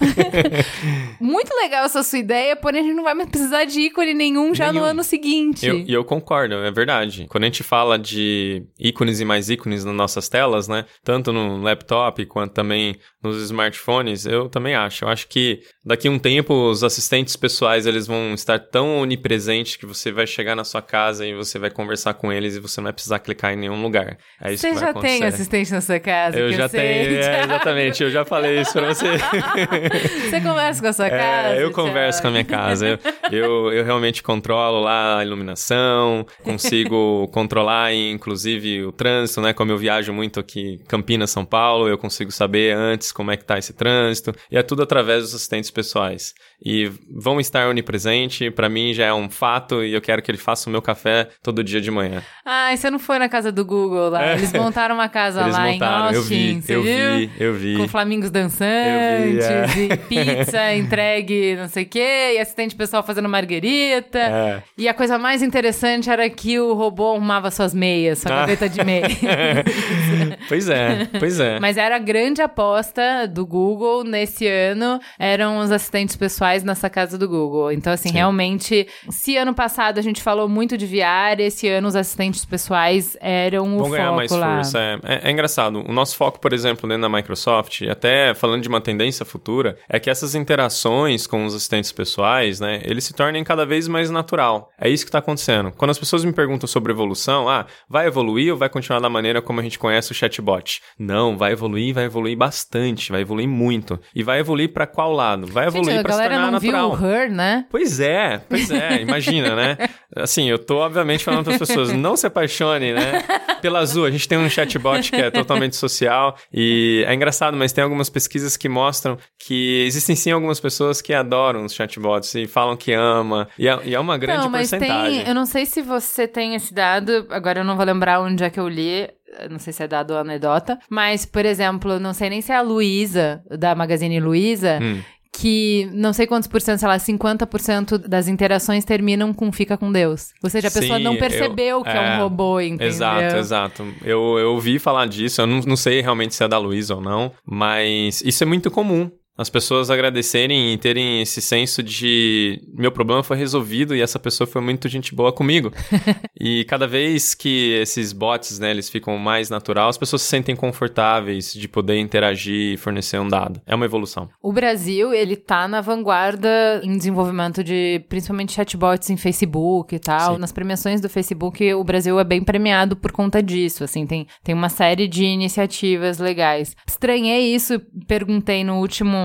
Muito legal essa sua ideia, porém a gente não vai mais precisar de ícone nenhum já Nenhum. no ano seguinte. Eu- E eu, concordo, é verdade. Quando a gente fala de ícones e mais ícones nas nossas telas, né? Tanto no laptop quanto também nos smartphones, eu também acho. Eu acho que daqui a um tempo os assistentes pessoais eles vão estar tão onipresentes que você vai chegar na sua casa e você vai conversar com eles e você não vai precisar clicar em nenhum lugar. É isso Você já tem assistente na sua casa? Eu já tenho, é, exatamente, eu já falei isso pra você. Você conversa com a sua É, casa? eu converso com a minha casa. Eu, eu, eu realmente controlo lá a iluminação, consigo controlar, inclusive, o trânsito, né? Como eu viajo muito aqui, Campinas, São Paulo, eu consigo saber antes como é que tá esse trânsito. E é tudo através dos assistentes pessoais. E vão estar onipresente, pra mim já é um fato, e eu quero que ele faça o meu café todo dia de manhã. Ai, você não foi na casa do Google lá? É. Eles montaram uma casa Eles lá montaram, em eu Austin, vi, você eu viu? vi, eu vi. Com flamingos dançando. restaurantes, vi, é. e pizza entregue não sei o quê, e assistente pessoal fazendo marguerita. É. E a coisa mais interessante era que o robô arrumava suas meias, sua Ah. gaveta de meias. pois é, pois é. Mas era a grande aposta do Google nesse ano, eram os assistentes pessoais nessa casa do Google. Então, assim, Sim. realmente, se ano passado a gente falou muito de VR, esse ano os assistentes pessoais eram o Vão foco ganhar mais lá. força. É, é- é engraçado. O nosso foco, por exemplo, dentro da Microsoft, até falando de uma tendência futura, é que essas interações com os assistentes pessoais, né, eles se tornem cada vez mais natural. É isso que está acontecendo. Quando as pessoas me perguntam sobre evolução, ah, vai evoluir ou vai continuar da maneira como a gente conhece o chatbot? Não, vai evoluir, vai evoluir bastante, vai evoluir muito. E vai evoluir para qual lado? Vai evoluir para se tornar não natural. viu o Her, né? Pois é, pois é, imagina, né? Assim, eu tô obviamente falando para as pessoas, não se apaixone, né? Pela Azul, a gente tem um chatbot que é totalmente social e é engraçado, mas tem algumas pesquisas que mostram que existem sim algumas pessoas que adoram os chatbots e falam que ama, e é, e é uma grande não, mas porcentagem. tem. Eu não sei se você tem esse dado, agora eu não vou lembrar onde é que eu li. Não sei se é dado ou anedota, mas, por exemplo, não sei nem se é a Luísa, da Magazine Luiza, Hum. que não sei quantos por cento, sei lá, 50% das interações terminam com fica com Deus. Ou seja, a pessoa Sim, não percebeu eu- que é um é, robô, entendeu? Exato, exato. Eu, eu ouvi falar disso, eu não, não sei realmente se é da Luísa ou não, mas isso é muito comum. As pessoas agradecerem e terem esse senso de meu problema foi resolvido e essa pessoa foi muito gente boa comigo. e cada vez que esses bots, né, eles ficam mais natural, as pessoas se sentem confortáveis de poder interagir e fornecer um dado. É uma evolução. O Brasil, ele tá na vanguarda em desenvolvimento de, principalmente, chatbots em Facebook e tal. Sim. Nas premiações do Facebook, o Brasil é bem premiado por conta disso, assim, tem, tem uma série de iniciativas legais. Estranhei isso, perguntei no último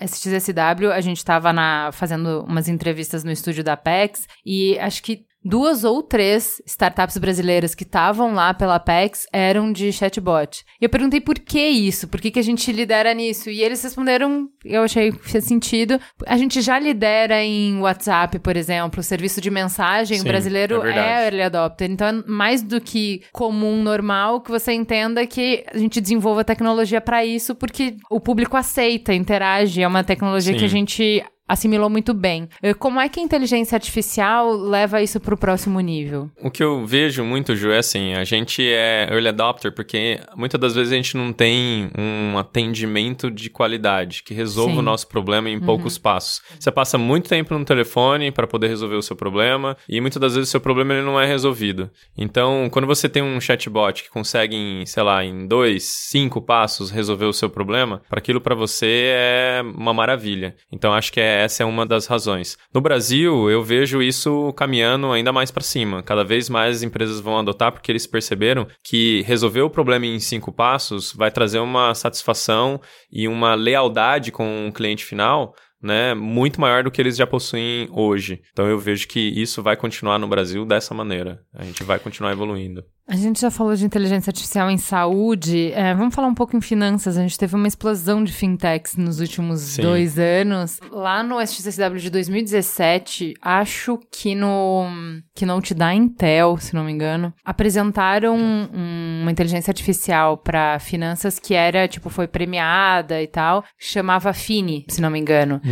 SXSW, a gente tava na, fazendo umas entrevistas no estúdio da Apex, e acho que Duas ou três startups brasileiras que estavam lá pela Apex eram de chatbot. E eu perguntei por que isso, por que, que a gente lidera nisso. E eles responderam, eu achei que fez sentido. A gente já lidera em WhatsApp, por exemplo, serviço de mensagem. Sim, o brasileiro é é early adopter. Então é mais do que comum, normal, que você entenda que a gente desenvolva tecnologia para isso, porque o público aceita, interage. É uma tecnologia Sim. que a gente assimilou muito bem. Eh, Como é que a inteligência artificial leva isso para o próximo nível? O que eu vejo muito, Ju, é assim, a gente é early adopter porque muitas das vezes a gente não tem um atendimento de qualidade que resolva Sim. o nosso problema em poucos passos. Você passa muito tempo no telefone para poder resolver o seu problema e muitas das vezes o seu problema ele não é resolvido. Então, quando você tem um chatbot que consegue, em, sei lá, em dois, cinco passos resolver o seu problema, para aquilo para você é uma maravilha. Então, acho que é, essa é uma das razões. No Brasil, eu vejo isso caminhando ainda mais para cima. Cada vez mais as empresas vão adotar porque eles perceberam que resolver o problema em cinco passos vai trazer uma satisfação e uma lealdade com o cliente final né, muito maior do que eles já possuem hoje. Então eu vejo que isso vai continuar no Brasil dessa maneira. A gente vai continuar evoluindo. A gente já falou de inteligência artificial em saúde. É, vamos falar um pouco em finanças. A gente teve uma explosão de fintechs nos últimos Sim. dois anos. Lá no SXSW de 2017, acho que no Keynote da Intel, se não me engano, apresentaram um- uma inteligência artificial para finanças que era, tipo, foi premiada e tal. Chamava Fini, se não me engano.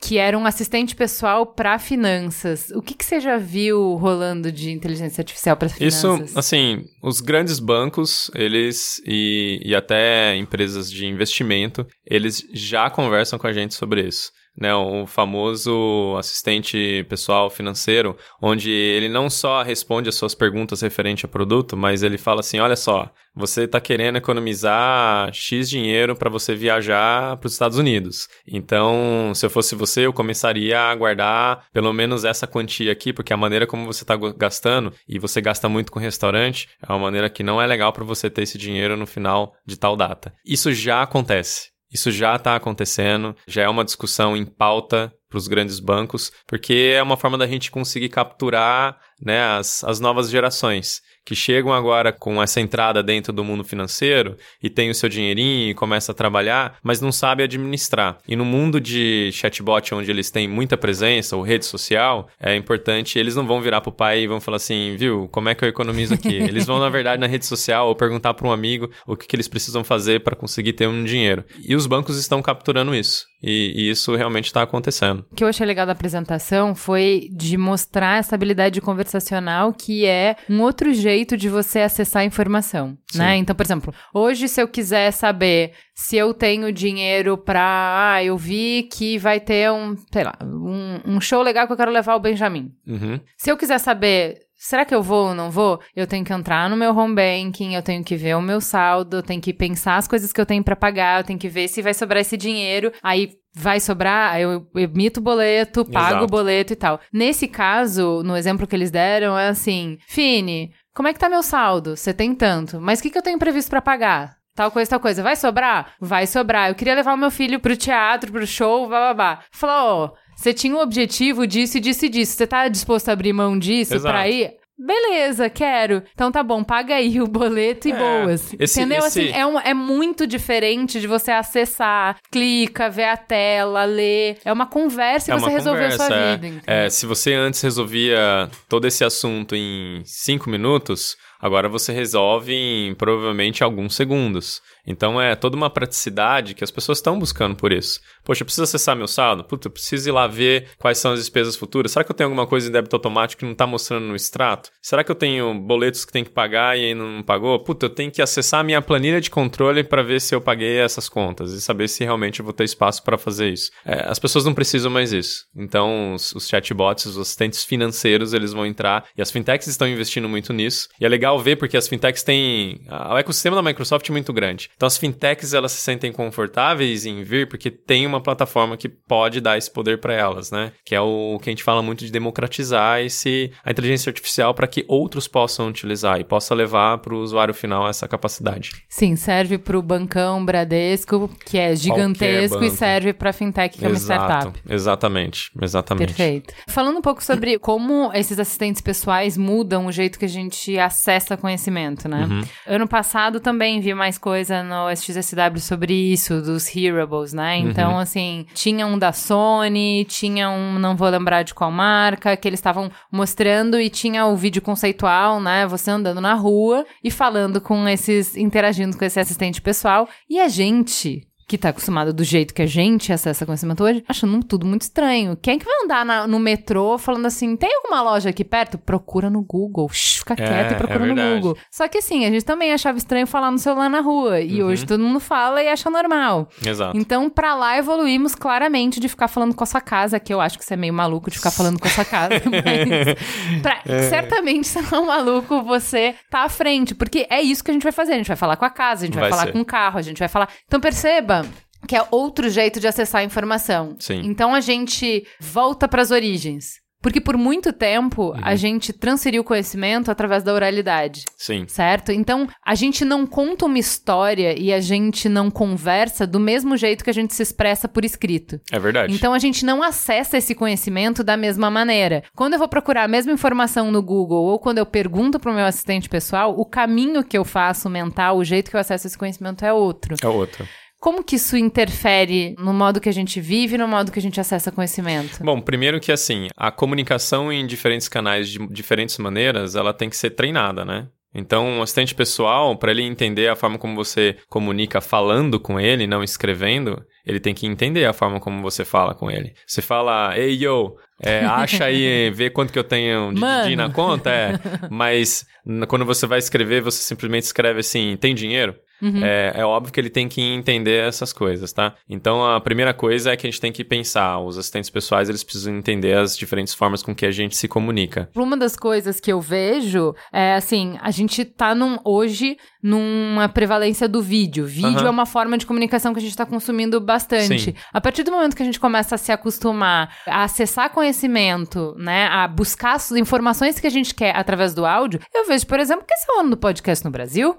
Que era um assistente pessoal para finanças. O que, que você já viu rolando de inteligência artificial para finanças? Isso, assim, os grandes bancos, eles e, e até empresas de investimento, eles já conversam com a gente sobre isso. Né, o famoso assistente pessoal financeiro, onde ele não só responde as suas perguntas referente ao produto, mas ele fala assim: olha só, você está querendo economizar X dinheiro para você viajar para os Estados Unidos. Então, se eu fosse você, eu começaria a guardar pelo menos essa quantia aqui, porque a maneira como você está gastando, e você gasta muito com restaurante, é uma maneira que não é legal para você ter esse dinheiro no final de tal data. Isso já acontece. Isso já está acontecendo, já é uma discussão em pauta para os grandes bancos, porque é uma forma da gente conseguir capturar né, as, as novas gerações que chegam agora com essa entrada dentro do mundo financeiro e tem o seu dinheirinho e começa a trabalhar, mas não sabe administrar. E no mundo de chatbot, onde eles têm muita presença, ou rede social, é importante, eles não vão virar pro pai e vão falar assim, viu, como é que eu economizo aqui? eles vão, na verdade, na rede social ou perguntar para um amigo o que, que eles precisam fazer para conseguir ter um dinheiro. E os bancos estão capturando isso. E, e isso realmente está acontecendo. O que eu achei legal da apresentação foi de mostrar essa habilidade conversacional que é um outro jeito de você acessar a informação, Sim. né? Então, por exemplo, hoje se eu quiser saber se eu tenho dinheiro para, ah, eu vi que vai ter um, sei lá, um, um show legal que eu quero levar o Benjamin. Uhum. Se eu quiser saber Será que eu vou ou não vou? Eu tenho que entrar no meu home banking, eu tenho que ver o meu saldo, eu tenho que pensar as coisas que eu tenho para pagar, eu tenho que ver se vai sobrar esse dinheiro. Aí vai sobrar, eu emito o boleto, pago Exato. o boleto e tal. Nesse caso, no exemplo que eles deram, é assim: Fini, como é que tá meu saldo? Você tem tanto, mas o que, que eu tenho previsto para pagar? Tal coisa, tal coisa. Vai sobrar? Vai sobrar. Eu queria levar o meu filho pro teatro, pro show, blá blá blá. Falou, ó, você tinha um objetivo disso e disso e disso. Você tá disposto a abrir mão disso Exato. pra ir? Beleza, quero. Então tá bom, paga aí o boleto e é, boas. Esse, Entendeu? Esse... Assim, é, um, é muito diferente de você acessar, clica, ver a tela, ler. É uma conversa e é você resolveu sua é. vida. É, se você antes resolvia todo esse assunto em cinco minutos, agora você resolve em provavelmente alguns segundos. Então é toda uma praticidade que as pessoas estão buscando por isso. Poxa, eu preciso acessar meu saldo? Puta, eu preciso ir lá ver quais são as despesas futuras. Será que eu tenho alguma coisa em débito automático que não está mostrando no extrato? Será que eu tenho boletos que tem que pagar e ainda não pagou? Puta, eu tenho que acessar a minha planilha de controle para ver se eu paguei essas contas e saber se realmente eu vou ter espaço para fazer isso. É, as pessoas não precisam mais isso. Então, os, os chatbots, os assistentes financeiros, eles vão entrar e as fintechs estão investindo muito nisso. E é legal ver porque as fintechs têm. O ecossistema da Microsoft é muito grande. Então as fintechs elas se sentem confortáveis em vir porque tem uma plataforma que pode dar esse poder para elas, né? Que é o que a gente fala muito de democratizar esse a inteligência artificial para que outros possam utilizar e possa levar para o usuário final essa capacidade. Sim, serve para o bancão Bradesco, que é gigantesco e serve para fintech que Exato, é uma startup. Exatamente, exatamente. Perfeito. Falando um pouco sobre como esses assistentes pessoais mudam o jeito que a gente acessa conhecimento, né? Uhum. Ano passado também vi mais coisa no SXSW sobre isso, dos hearables, né? Uhum. Então, uhum. assim, tinha um da Sony, tinha um, não vou lembrar de qual marca, que eles estavam mostrando e tinha o vídeo conceitual, né? Você andando na rua e falando com esses, interagindo com esse assistente pessoal. E a gente, que tá acostumado do jeito que a gente acessa conhecimento hoje, achando tudo muito estranho. Quem é que vai andar na, no metrô falando assim, tem alguma loja aqui perto? Procura no Google. Shhh, fica é, quieto e procura é no Google. Só que assim, a gente também achava estranho falar no celular na rua. E uhum. hoje todo mundo fala e acha normal. Exato. Então, pra lá evoluímos claramente de ficar falando com a sua casa, que eu acho que você é meio maluco de ficar falando com a sua casa. mas pra, é. certamente, se não é um maluco, você tá à frente. Porque é isso que a gente vai fazer. A gente vai falar com a casa, a gente vai, vai falar ser. com o carro, a gente vai falar. Então perceba, que é outro jeito de acessar a informação. Sim. Então a gente volta para as origens. Porque por muito tempo uhum. a gente transferiu conhecimento através da oralidade. Sim. Certo? Então a gente não conta uma história e a gente não conversa do mesmo jeito que a gente se expressa por escrito. É verdade. Então a gente não acessa esse conhecimento da mesma maneira. Quando eu vou procurar a mesma informação no Google ou quando eu pergunto para o meu assistente pessoal, o caminho que eu faço mental, o jeito que eu acesso esse conhecimento é outro. É outro. Como que isso interfere no modo que a gente vive, no modo que a gente acessa conhecimento? Bom, primeiro que assim, a comunicação em diferentes canais de diferentes maneiras, ela tem que ser treinada, né? Então, um assistente pessoal, para ele entender a forma como você comunica falando com ele, não escrevendo, ele tem que entender a forma como você fala com ele. Você fala, ei, yo, é, acha aí, vê quanto que eu tenho de Didi na conta, é. Mas quando você vai escrever, você simplesmente escreve assim, tem dinheiro? Uhum. É, é, óbvio que ele tem que entender essas coisas, tá? Então, a primeira coisa é que a gente tem que pensar, os assistentes pessoais, eles precisam entender as diferentes formas com que a gente se comunica. Uma das coisas que eu vejo é, assim, a gente tá num, hoje numa prevalência do vídeo. Vídeo uhum. é uma forma de comunicação que a gente está consumindo bastante. Sim. A partir do momento que a gente começa a se acostumar a acessar conhecimento, né, a buscar as informações que a gente quer através do áudio, eu vejo, por exemplo, que esse é o ano do podcast no Brasil.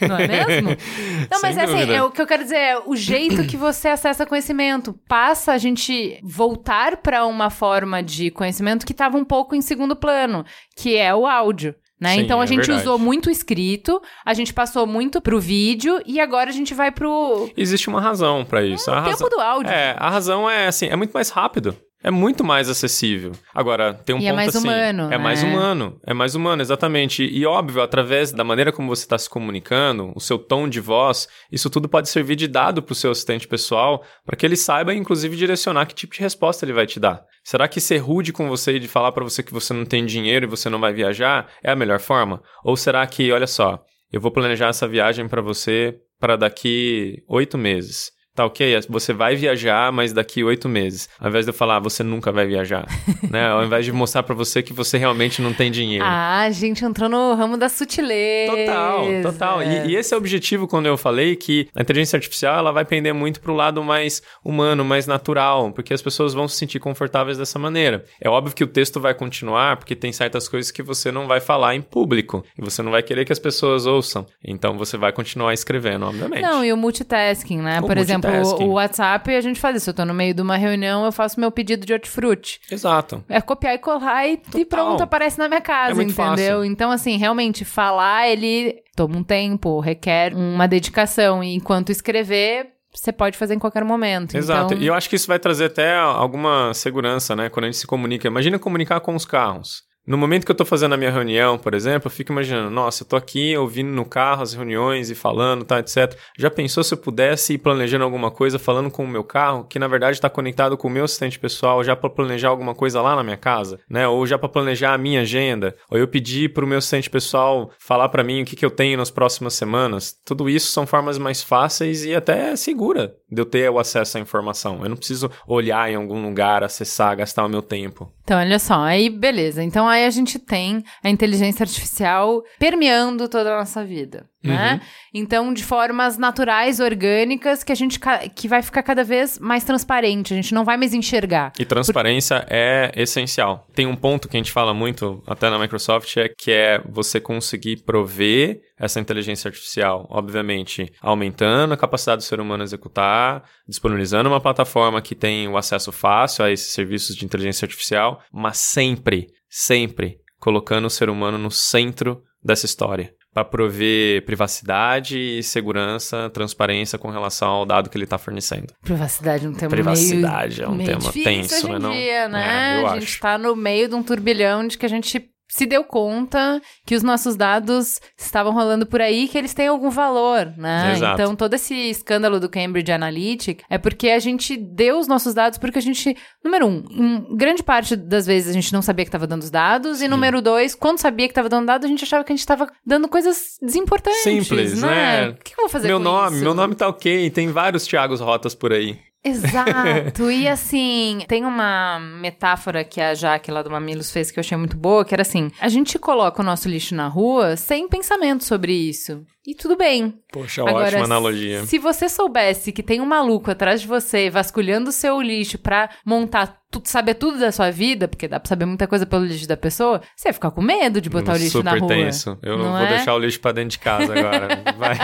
Não é mesmo? Não, mas Sem assim, dúvida. é, o que eu quero dizer é o jeito que você acessa conhecimento. Passa a gente voltar para uma forma de conhecimento que estava um pouco em segundo plano, que é o áudio. Né? Sim, então a é gente verdade. usou muito o escrito, a gente passou muito pro vídeo e agora a gente vai pro Existe uma razão pra isso. a tempo razão... do áudio. É, a razão é assim, é muito mais rápido. É muito mais acessível. Agora, tem um E é ponto mais assim. humano, É mais né? humano. É mais humano, exatamente. E óbvio, através da maneira como você está se comunicando, o seu tom de voz, isso tudo pode servir de dado para o seu assistente pessoal, para que ele saiba, inclusive, direcionar que tipo de resposta ele vai te dar. Será que ser rude com você e de falar para você que você não tem dinheiro e você não vai viajar é a melhor forma? Ou será que, olha só, eu vou planejar essa viagem para você para daqui oito meses? Tá ok, você vai viajar, mas daqui oito meses. Ao invés de eu falar, "Ah, você nunca vai viajar. né? Ao invés de mostrar pra você que você realmente não tem dinheiro. Ah, a gente entrou no ramo da sutileza. Total, total. E, e esse é o objetivo quando eu falei que a inteligência artificial ela vai pender muito pro lado mais humano, mais natural, porque as pessoas vão se sentir confortáveis dessa maneira. É óbvio que o texto vai continuar, porque tem certas coisas que você não vai falar em público e você não vai querer que as pessoas ouçam. Então você vai continuar escrevendo, obviamente. Não, e o multitasking, né? O Por exemplo, multitasking. o, o WhatsApp, a gente faz isso. Eu tô no meio de uma reunião, eu faço meu pedido de hortifruti. Exato. É copiar e colar e, e pronto, aparece na minha casa, É muito entendeu? fácil. Então, assim, realmente, falar, ele toma um tempo, requer uma dedicação. E enquanto escrever, você pode fazer em qualquer momento. Exato. Então, E eu acho que isso vai trazer até alguma segurança, né? Quando a gente se comunica. Imagina comunicar com os carros. No momento que eu tô fazendo a minha reunião, por exemplo, eu fico imaginando, nossa, eu tô aqui ouvindo no carro as reuniões e falando, tá, etc. Já pensou se eu pudesse ir planejando alguma coisa falando com o meu carro, que na verdade está conectado com o meu assistente pessoal, já para planejar alguma coisa lá na minha casa, né? Ou já para planejar a minha agenda, ou eu pedir pro meu assistente pessoal falar para mim o que, que eu tenho nas próximas semanas. Tudo isso são formas mais fáceis e até segura de eu ter o acesso à informação. Eu não preciso olhar em algum lugar, acessar, gastar o meu tempo. Então, olha só, aí beleza. Então aí a gente tem a inteligência artificial permeando toda a nossa vida, né? Uhum. Então, de formas naturais, orgânicas, que a gente que vai ficar cada vez mais transparente, a gente não vai mais enxergar. E transparência é essencial. Tem um ponto que a gente fala muito, até na Microsoft, é que é você conseguir prover essa inteligência artificial, obviamente, aumentando a capacidade do ser humano executar, disponibilizando uma plataforma que tem o acesso fácil a esses serviços de inteligência artificial, mas sempre, sempre colocando o ser humano no centro dessa história. Para prover privacidade, segurança, transparência com relação ao dado que ele está fornecendo. Privacidade é um tema Privacidade meio, é um meio tema tenso, né, não? dia, né? É, eu a gente acho. tá no meio de um turbilhão de que a gente se deu conta que os nossos dados estavam rolando por aí, que eles têm algum valor, né? Exato. Então, todo esse escândalo do Cambridge Analytica é porque a gente deu os nossos dados porque a gente, número um, em grande parte das vezes a gente não sabia que estava dando os dados, e número dois, quando sabia que estava dando dados, a gente achava que a gente estava dando coisas desimportantes, Simples, né? O que eu vou fazer meu com nome, isso? meu nome tá ok, tem vários Thiagos Rotas por aí. Exato. E assim, tem uma metáfora que a Jaque lá do Mamilos fez que eu achei muito boa, que era assim: a gente coloca o nosso lixo na rua sem pensamento sobre isso. E tudo bem. Poxa, Agora, ótima analogia. Se você soubesse que tem um maluco atrás de você vasculhando o seu lixo pra montar, tu, saber tudo da sua vida, porque dá pra saber muita coisa pelo lixo da pessoa, você ia ficar com medo de botar o lixo Super na rua. tenso. Eu não, não vou é? deixar o lixo pra dentro de casa agora. Vai.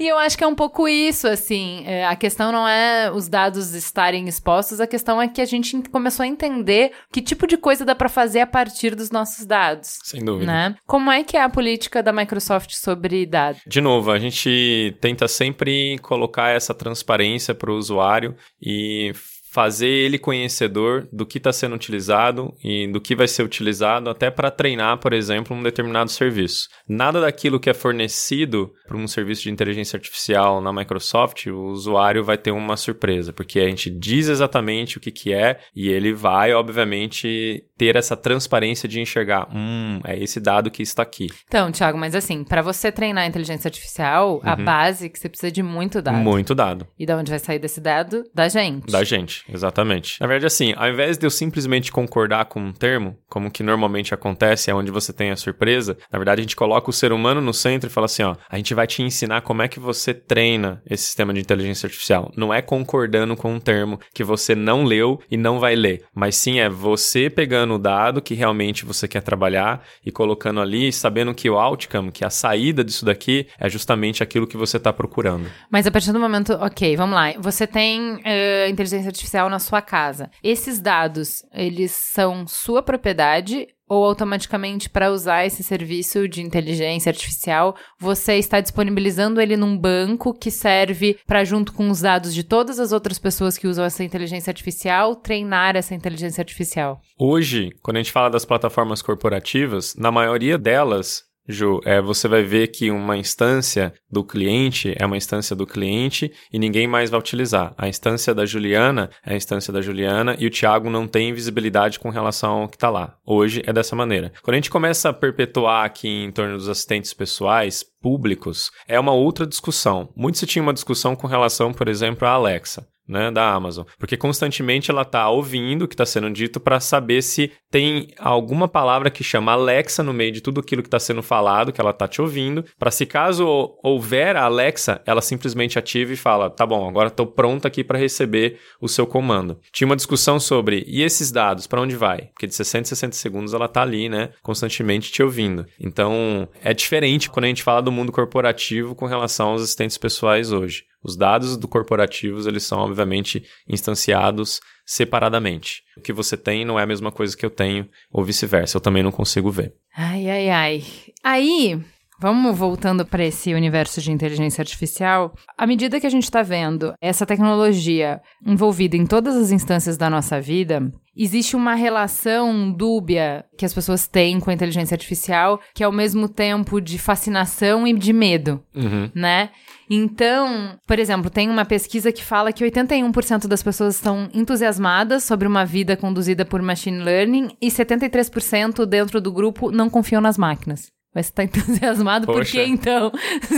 E eu acho que é um pouco isso, assim. é, a questão não é os dados estarem expostos, a questão é que a gente começou a entender que tipo de coisa dá pra fazer a partir dos nossos dados. Sem dúvida. Né? Como é que é a política da Microsoft sobre dados? De novo, a gente tenta sempre colocar essa transparência para o usuário e fazer ele conhecedor do que está sendo utilizado e do que vai ser utilizado até para treinar, por exemplo, um determinado serviço. Nada daquilo que é fornecido para um serviço de inteligência artificial na Microsoft, o usuário vai ter uma surpresa, porque a gente diz exatamente o que, que é e ele vai, obviamente, ter essa transparência de enxergar, hum, é esse dado que está aqui. Então, Thiago, mas assim, pra você treinar a inteligência artificial, a base é que você precisa de muito dado. Muito dado E da onde vai sair desse dado? Da gente. da gente. Exatamente. Na verdade, assim, ao invés de eu simplesmente concordar com um termo, como que normalmente acontece, é onde você tem a surpresa, na verdade a gente coloca o ser humano no centro e fala assim, ó, a gente vai te ensinar como é que você treina esse sistema de inteligência artificial. Não é concordando com um termo que você não leu e não vai ler, mas sim é você pegando o dado que realmente você quer trabalhar e colocando ali, sabendo que o outcome, que a saída disso daqui é justamente aquilo que você está procurando. Mas a partir do momento, ok, vamos lá, você tem uh, inteligência artificial na sua casa. Esses dados, eles são sua propriedade ou automaticamente para usar esse serviço de inteligência artificial, você está disponibilizando ele num banco que serve para junto com os dados de todas as outras pessoas que usam essa inteligência artificial, treinar essa inteligência artificial. Hoje, quando a gente fala das plataformas corporativas, na maioria delas Ju, é, você vai ver que uma instância do cliente é uma instância do cliente e ninguém mais vai utilizar. A instância da Juliana é a instância da Juliana e o Thiago não tem visibilidade com relação ao que está lá. Hoje é dessa maneira. Quando a gente começa a perpetuar aqui em torno dos assistentes pessoais, públicos, é uma outra discussão. Muito se tinha uma discussão com relação, por exemplo, à Alexa né, da Amazon, porque constantemente ela está ouvindo o que está sendo dito para saber se tem alguma palavra que chama Alexa no meio de tudo aquilo que está sendo falado, que ela está te ouvindo, para se caso houver a Alexa, ela simplesmente ativa e fala: "Tá bom, agora estou pronta aqui para receber o seu comando". Tinha uma discussão sobre e esses dados para onde vai? Porque de 60 a 60 segundos ela está ali, né, constantemente te ouvindo. Então, é diferente quando a gente fala do mundo corporativo com relação aos assistentes pessoais hoje. Os dados do corporativos, eles são obviamente instanciados separadamente. O que você tem não é a mesma coisa que eu tenho, ou vice-versa, eu também não consigo ver. Ai, ai, ai. Aí, Vamos voltando para esse universo de inteligência artificial. À medida que a gente está vendo essa tecnologia envolvida em todas as instâncias da nossa vida, existe uma relação dúbia que as pessoas têm com a inteligência artificial, que é ao mesmo tempo de fascinação e de medo, uhum. né? Então, por exemplo, tem uma pesquisa que fala que 81% das pessoas estão entusiasmadas sobre uma vida conduzida por machine learning e 73% dentro do grupo não confiam nas máquinas. Mas você tá entusiasmado Poxa. por quê, então?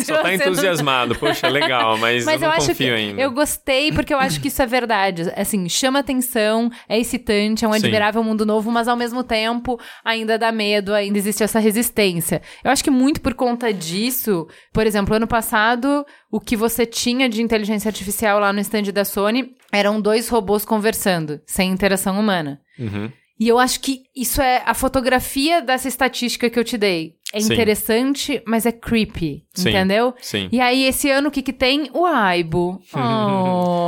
Só tá entusiasmado. Não... Poxa, legal, mas, mas eu não eu confio que ainda. Eu gostei porque eu acho que isso é verdade. Assim, chama atenção, é excitante, é um Sim. admirável mundo novo, mas ao mesmo tempo ainda dá medo, ainda existe essa resistência. Eu acho que muito por conta disso, por exemplo, ano passado, o que você tinha de inteligência artificial lá no stand da Sony eram dois robôs conversando, sem interação humana. Uhum. E eu acho que isso é a fotografia dessa estatística que eu te dei. É Sim. interessante, mas é creepy, Sim. entendeu? Sim. E aí, esse ano, o que que tem? O Aibo.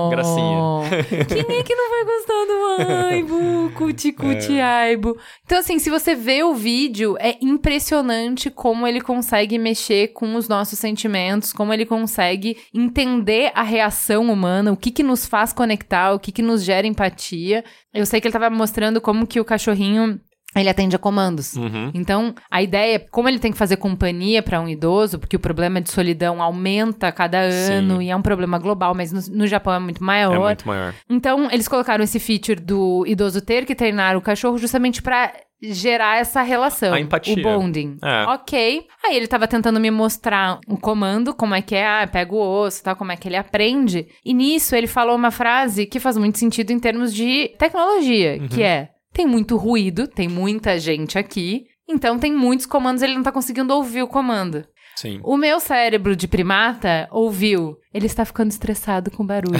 Oh. Gracinha. Quem é que não vai gostar do Aibo? Cuti, cuti, É. Aibo. Então, assim, se você vê o vídeo, é impressionante como ele consegue mexer com os nossos sentimentos, como ele consegue entender a reação humana, o que que nos faz conectar, o que que nos gera empatia. Eu sei que ele tava mostrando como que o cachorrinho ele atende a comandos. Uhum. Então, a ideia é como ele tem que fazer companhia para um idoso, porque o problema de solidão aumenta a cada ano Sim. e é um problema global, mas no, no Japão é muito maior. É muito maior. Então, eles colocaram esse feature do idoso ter que treinar o cachorro justamente para gerar essa relação. A empatia. O bonding. É. Ok. Aí ele tava tentando me mostrar o comando, como é que é, ah, pega o osso, tal, como é que ele aprende. E nisso ele falou uma frase que faz muito sentido em termos de tecnologia, Uhum. que é: tem muito ruído, tem muita gente aqui, então tem muitos comandos, ele não tá conseguindo ouvir o comando. Sim. O meu cérebro de primata ouviu. Ele está ficando estressado com barulho.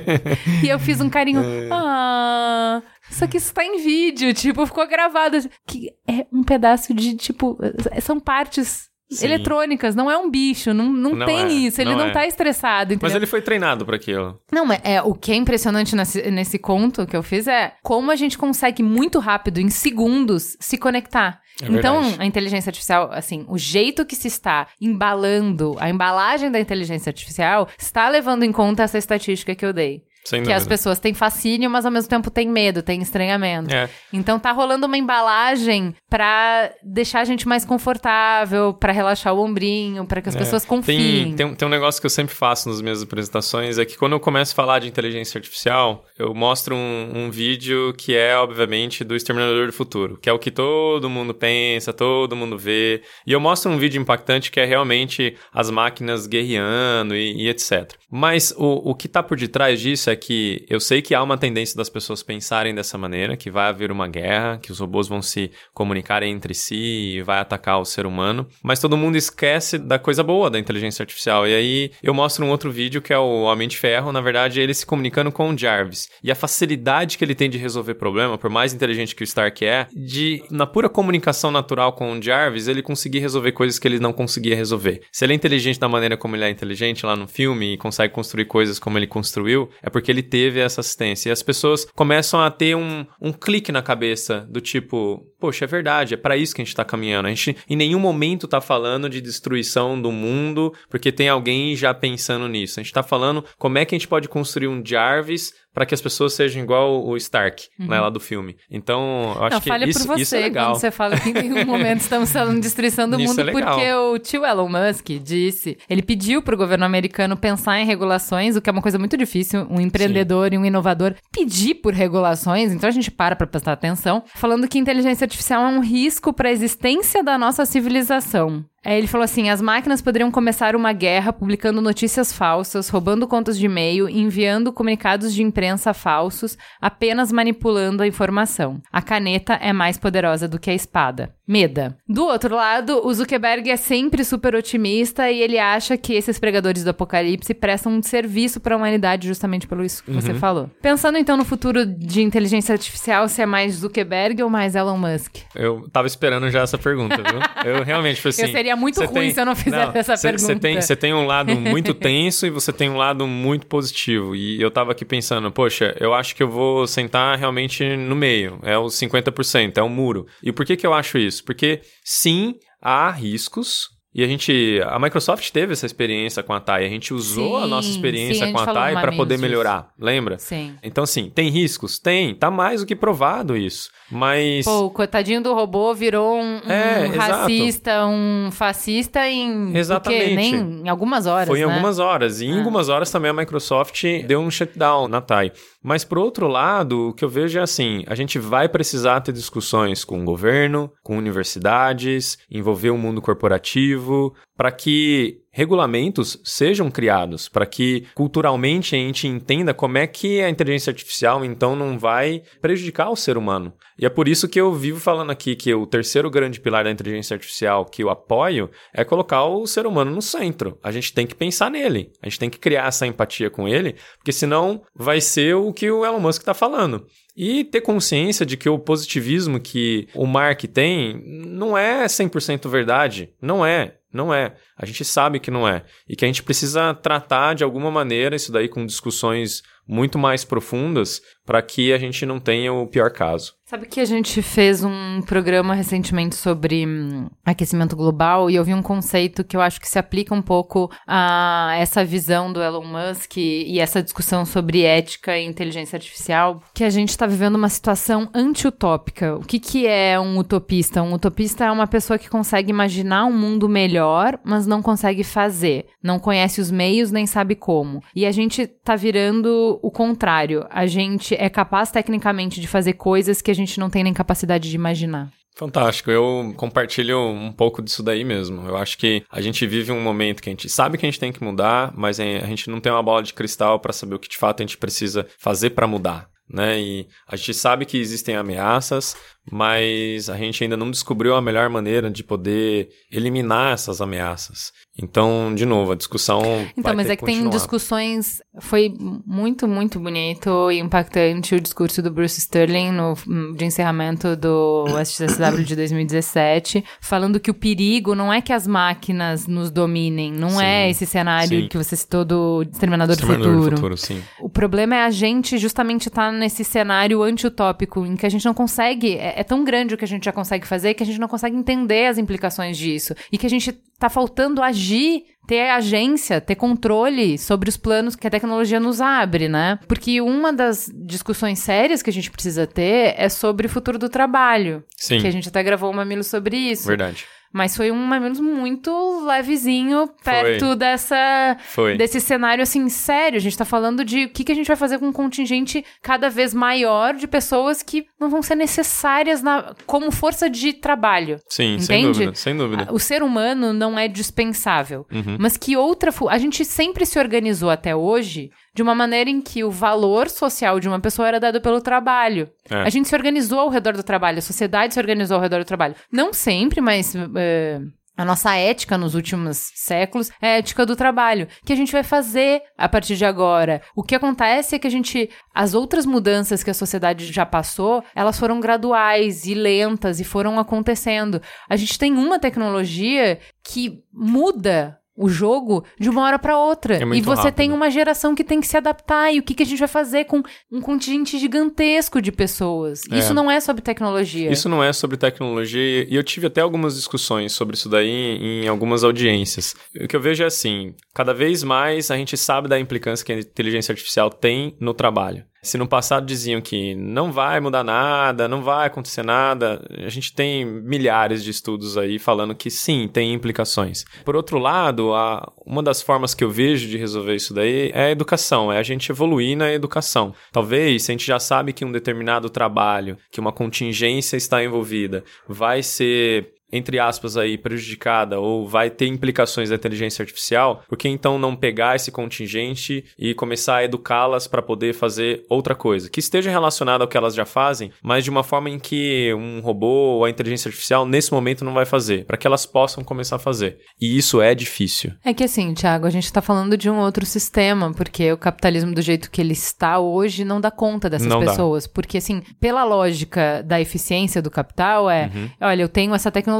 e eu fiz um carinho. Ah, só que isso tá em vídeo, tipo, ficou gravado. Que é um pedaço de, tipo, são partes Sim. eletrônicas, não é um bicho, não, não, Não tem é, isso, ele não não, é. tá estressado, entendeu? Mas ele foi treinado para aquilo. Não, mas é, o que é impressionante nesse, nesse conto que eu fiz é como a gente consegue muito rápido, em segundos, se conectar. É então, verdade. a inteligência artificial, assim, o jeito que se está embalando, a embalagem da inteligência artificial, está levando em conta essa estatística que eu dei. Sem Que dúvida. as pessoas têm fascínio, mas ao mesmo tempo têm medo, têm estranhamento. É. Então tá rolando uma embalagem pra deixar a gente mais confortável, pra relaxar o ombrinho, pra que as É. pessoas confiem. Tem, tem, um- tem um negócio que eu sempre faço nas minhas apresentações, é que quando eu começo a falar de inteligência artificial, eu mostro um, um vídeo que é, obviamente, do Exterminador do Futuro, que é o que todo mundo pensa, todo mundo vê. E eu mostro um vídeo impactante que é realmente as máquinas guerreando e, e etc. Mas o, o que tá por detrás disso é que eu sei que há uma tendência das pessoas pensarem dessa maneira, que vai haver uma guerra, que os robôs vão se comunicar entre si e vai atacar o ser humano, mas todo mundo esquece da coisa boa da inteligência artificial. E aí eu mostro um outro vídeo que é o Homem de Ferro, na verdade, ele se comunicando com o Jarvis. E a facilidade que ele tem de resolver problema, por mais inteligente que o Stark é, de na pura comunicação natural com o Jarvis, ele conseguir resolver coisas que ele não conseguia resolver. Se ele é inteligente da maneira como ele é inteligente lá no filme e consegue construir coisas como ele construiu, é porque ele teve essa assistência. E as pessoas começam a ter um, um clique na cabeça do tipo, poxa, é verdade, é para isso que a gente tá caminhando. A gente em nenhum momento tá falando de destruição do mundo porque tem alguém já pensando nisso. A gente tá falando como é que a gente pode construir um Jarvis para que as pessoas sejam igual o Stark, uhum. né, lá do filme. Então, eu acho Não, que falha isso, por você isso é legal. quando você fala que em nenhum momento estamos falando de destruição do mundo, é porque o tio Elon Musk disse, ele pediu para o governo americano pensar em regulações, o que é uma coisa muito difícil, um empreendedor e um inovador pedir por regulações, então a gente para para prestar atenção, falando que inteligência artificial é um risco para a existência da nossa civilização. É, ele falou assim: as máquinas poderiam começar uma guerra publicando notícias falsas, roubando contas de e-mail, enviando comunicados de imprensa falsos, apenas manipulando a informação. A caneta é mais poderosa do que a espada. Meda. Do outro lado, o Zuckerberg é sempre super otimista e ele acha que esses pregadores do apocalipse prestam um serviço para a humanidade justamente pelo isso que você falou. Pensando então no futuro de inteligência artificial, se é mais Zuckerberg ou mais Elon Musk? Eu tava esperando já essa pergunta, viu? Eu realmente falei assim. Eu seria muito você ruim se eu não fizesse essa cê- Você pergunta. tem, você tem um lado muito tenso e você tem um lado muito positivo. E eu tava aqui pensando, poxa, eu acho que eu vou sentar realmente no meio. É os 50%, é o muro. E por que que eu acho isso? Porque sim, há riscos. E a gente, a Microsoft teve essa experiência com a TAI, a gente usou a Sim, nossa sim, a experiência gente com a TAI para poder melhorar, lembra? Sim. Então assim, tem riscos? Tem, tá mais do que provado isso. Mas Pô, o coitadinho do robô virou um, um É, exato. racista, um fascista em. Exatamente. Quê? Nem em algumas horas. Foi em né? algumas horas. E em Ah. algumas horas também a Microsoft deu um shutdown na TAI. Mas, por outro lado, o que eu vejo é assim: a gente vai precisar ter discussões com o governo, com universidades, envolver o mundo corporativo, para que regulamentos sejam criados, para que culturalmente a gente entenda como é que a inteligência artificial então não vai prejudicar o ser humano. E é por isso que eu vivo falando aqui que o terceiro grande pilar da inteligência artificial que eu apoio é colocar o ser humano no centro. A gente tem que pensar nele, a gente tem que criar essa empatia com ele, porque senão vai ser o que o Elon Musk está falando. E ter consciência de que o positivismo que o Mark tem não é 100% verdade. Não é. Não é. A gente sabe que não é. E que a gente precisa tratar de alguma maneira isso daí com discussões muito mais profundas para que a gente não tenha o pior caso. Sabe que a gente fez um programa recentemente sobre hum, aquecimento global e eu vi um conceito que eu acho que se aplica um pouco a essa visão do Elon Musk e essa discussão sobre ética e inteligência artificial, que a gente está vivendo uma situação anti-utópica. O que, que é um utopista? Um utopista é uma pessoa que consegue imaginar um mundo melhor, mas não consegue fazer. Não conhece os meios nem sabe como. E a gente tá virando o contrário. A gente é capaz tecnicamente de fazer coisas que a gente não tem nem capacidade de imaginar. Fantástico, eu compartilho um pouco disso daí mesmo. Eu acho que a gente vive um momento que a gente sabe que a gente tem que mudar, mas a gente não tem uma bola de cristal para saber o que de fato a gente precisa fazer para mudar. Né? E a gente sabe que existem ameaças, mas a gente ainda não descobriu a melhor maneira de poder eliminar essas ameaças. Então, de novo, a discussão. Então, mas é que tem discussões. Foi muito, muito bonito e impactante o discurso do Bruce Sterling no de encerramento do SXSW de 2017, falando que o perigo não é que as máquinas nos dominem, não Sim, é esse cenário sim. que você citou do Exterminador, Exterminador do do Futuro. futuro, sim. O problema é a gente justamente estar nesse cenário anti-utópico, em que a gente não consegue. É, é tão grande o que a gente já consegue fazer que a gente não consegue entender as implicações disso. E que a gente tá faltando agir. Ter agência, ter controle sobre os planos que a tecnologia nos abre, né? Porque uma das discussões sérias que a gente precisa ter é sobre o futuro do trabalho. Sim, Que a gente até gravou um mamilo sobre isso. verdade. Mas foi um mamilos muito levezinho perto dessa Foi. desse cenário assim sério. A gente tá falando de o que, que a gente vai fazer com um contingente cada vez maior de pessoas que não vão ser necessárias na, como força de trabalho. Sim, sem Entende? dúvida, sem dúvida. O ser humano não é dispensável. Uhum. Mas que outra. A gente sempre se organizou até hoje de uma maneira em que o valor social de uma pessoa era dado pelo trabalho. É. A gente se organizou ao redor do trabalho, a sociedade se organizou ao redor do trabalho. Não sempre, mas. é, a nossa ética nos últimos séculos é a ética do trabalho, que a gente vai fazer a partir de agora. O que acontece é que a gente. As outras mudanças que a sociedade já passou, elas foram graduais e lentas e foram acontecendo. A gente tem uma tecnologia que muda o jogo de uma hora para outra. É e você rápido. tem uma geração que tem que se adaptar. E o que, que a gente vai fazer com um contingente gigantesco de pessoas? É. Isso não é sobre tecnologia. Isso não é sobre tecnologia e eu tive até algumas discussões sobre isso daí em algumas audiências. O que eu vejo é assim, cada vez mais a gente sabe da implicância que a inteligência artificial tem no trabalho. Se no passado diziam que não vai mudar nada, não vai acontecer nada, a gente tem milhares de estudos aí falando que sim, tem implicações. Por outro lado, a- uma das formas que eu vejo de resolver isso daí é a educação, é a gente evoluir na educação. Talvez, se a gente já sabe que um determinado trabalho, que uma contingência está envolvida, vai ser entre aspas aí prejudicada ou vai ter implicações da inteligência artificial, por que então não pegar esse contingente e começar a educá-las para poder fazer outra coisa que esteja relacionada ao que elas já fazem, mas de uma forma em que um robô ou a inteligência artificial nesse momento não vai fazer, para que elas possam começar a fazer. E isso é difícil. É que assim, Thiago, a gente tá falando de um outro sistema, porque o capitalismo do jeito que ele está hoje não dá conta dessas Não dá. pessoas. Porque, assim, pela lógica da eficiência do capital, é: Uhum. olha, eu tenho essa tecnologia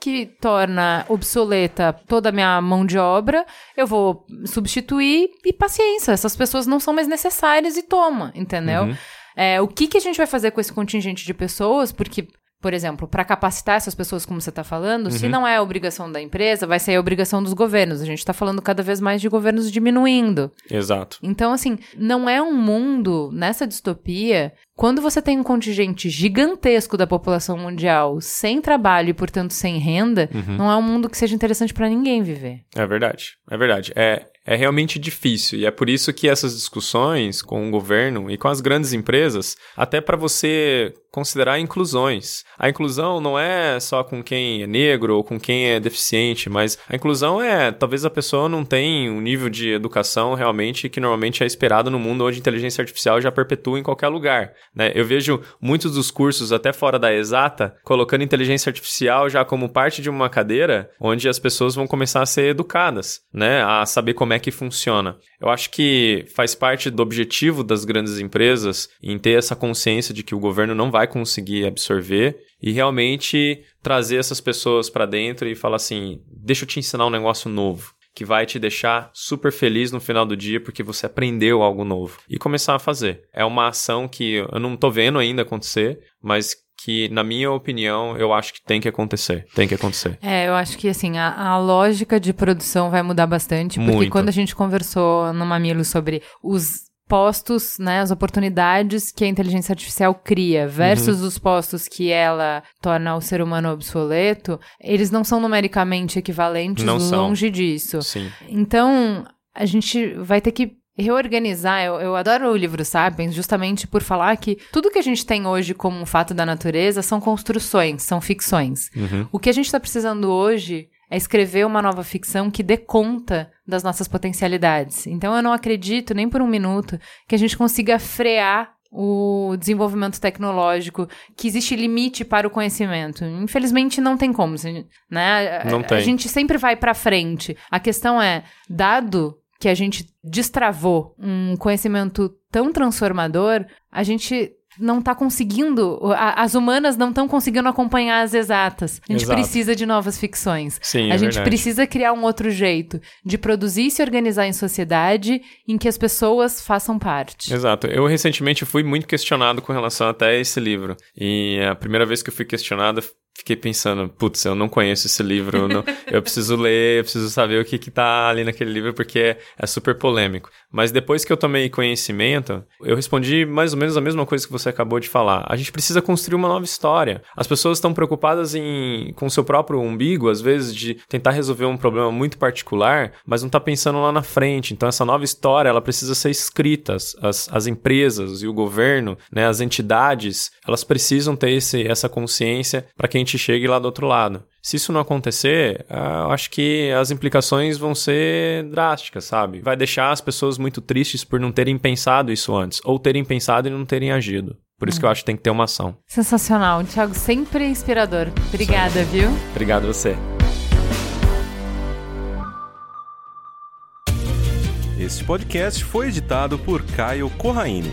que torna obsoleta toda a minha mão de obra, eu vou substituir e paciência. Essas pessoas não são mais necessárias e toma, entendeu? Uhum. É, o que, que a gente vai fazer com esse contingente de pessoas? Porque, por exemplo, para capacitar essas pessoas, como você está falando, se não é a obrigação da empresa, vai ser a obrigação dos governos. A gente está falando cada vez mais de governos diminuindo. Exato. Então, assim, não é um mundo nessa distopia. Quando você tem um contingente gigantesco da população mundial sem trabalho e, portanto, sem renda, não é um mundo que seja interessante para ninguém viver. É verdade, é verdade. É, é realmente difícil e é por isso que essas discussões com o governo e com as grandes empresas, até para você considerar inclusões. A inclusão não é só com quem é negro ou com quem é deficiente, mas a inclusão é talvez a pessoa não tenha um nível de educação realmente que normalmente é esperado no mundo onde a inteligência artificial já perpetua em qualquer lugar. Né? Eu vejo muitos dos cursos, até fora da exata, colocando inteligência artificial já como parte de uma cadeira onde as pessoas vão começar a ser educadas, né? A saber como é que funciona. Eu acho que faz parte do objetivo das grandes empresas em ter essa consciência de que o governo não vai conseguir absorver e realmente trazer essas pessoas para dentro e falar assim: deixa eu te ensinar um negócio novo que vai te deixar super feliz no final do dia porque você aprendeu algo novo e começar a fazer. É uma ação que eu não tô vendo ainda acontecer, mas que, na minha opinião, eu acho que tem que acontecer. Tem que acontecer. É, eu acho que assim, a, a lógica de produção vai mudar bastante, porque Muito. quando a gente conversou no Mamilo sobre os postos, né, as oportunidades que a inteligência artificial cria versus Uhum. os postos que ela torna o ser humano obsoleto, eles não são numericamente equivalentes, Não são. longe disso. Sim. Então, a gente vai ter que reorganizar. Eu, eu adoro o livro Sapiens justamente por falar que tudo que a gente tem hoje como um fato da natureza são construções, são ficções. Uhum. O que a gente está precisando hoje é escrever uma nova ficção que dê conta das nossas potencialidades. Então, eu não acredito nem por um minuto que a gente consiga frear o desenvolvimento tecnológico, que existe limite para o conhecimento. Infelizmente, não tem como, né? A- Não A tem. gente sempre vai para frente. A questão é, dado que a gente destravou um conhecimento tão transformador, a gente não está conseguindo, a- as humanas não estão conseguindo acompanhar as exatas. A gente Exato. precisa de novas ficções. Sim, a é gente verdade. precisa criar um outro jeito de produzir e se organizar em sociedade em que as pessoas façam parte. Exato. Eu recentemente fui muito questionado com relação até a esse livro. E a primeira vez que eu fui questionado, fiquei pensando, putz, eu não conheço esse livro, eu, não- eu preciso ler, eu preciso saber o que que tá ali naquele livro, porque é, é super polêmico. Mas depois que eu tomei conhecimento, eu respondi mais ou menos a mesma coisa que você acabou de falar. A gente precisa construir uma nova história. As pessoas estão preocupadas em com o seu próprio umbigo, às vezes, de tentar resolver um problema muito particular, mas não tá pensando lá na frente. Então, essa nova história, ela precisa ser escrita. As, as empresas e o governo, né, as entidades, elas precisam ter esse, essa consciência para que a gente chegue lá do outro lado. Se isso não acontecer, eu acho que as implicações vão ser drásticas, sabe? Vai deixar as pessoas muito tristes por não terem pensado isso antes, ou terem pensado e não terem agido. Por isso que eu acho que tem que ter uma ação. Sensacional. Thiago, sempre inspirador. Obrigada, viu? Obrigado a você. Este podcast foi editado por Caio Corraine.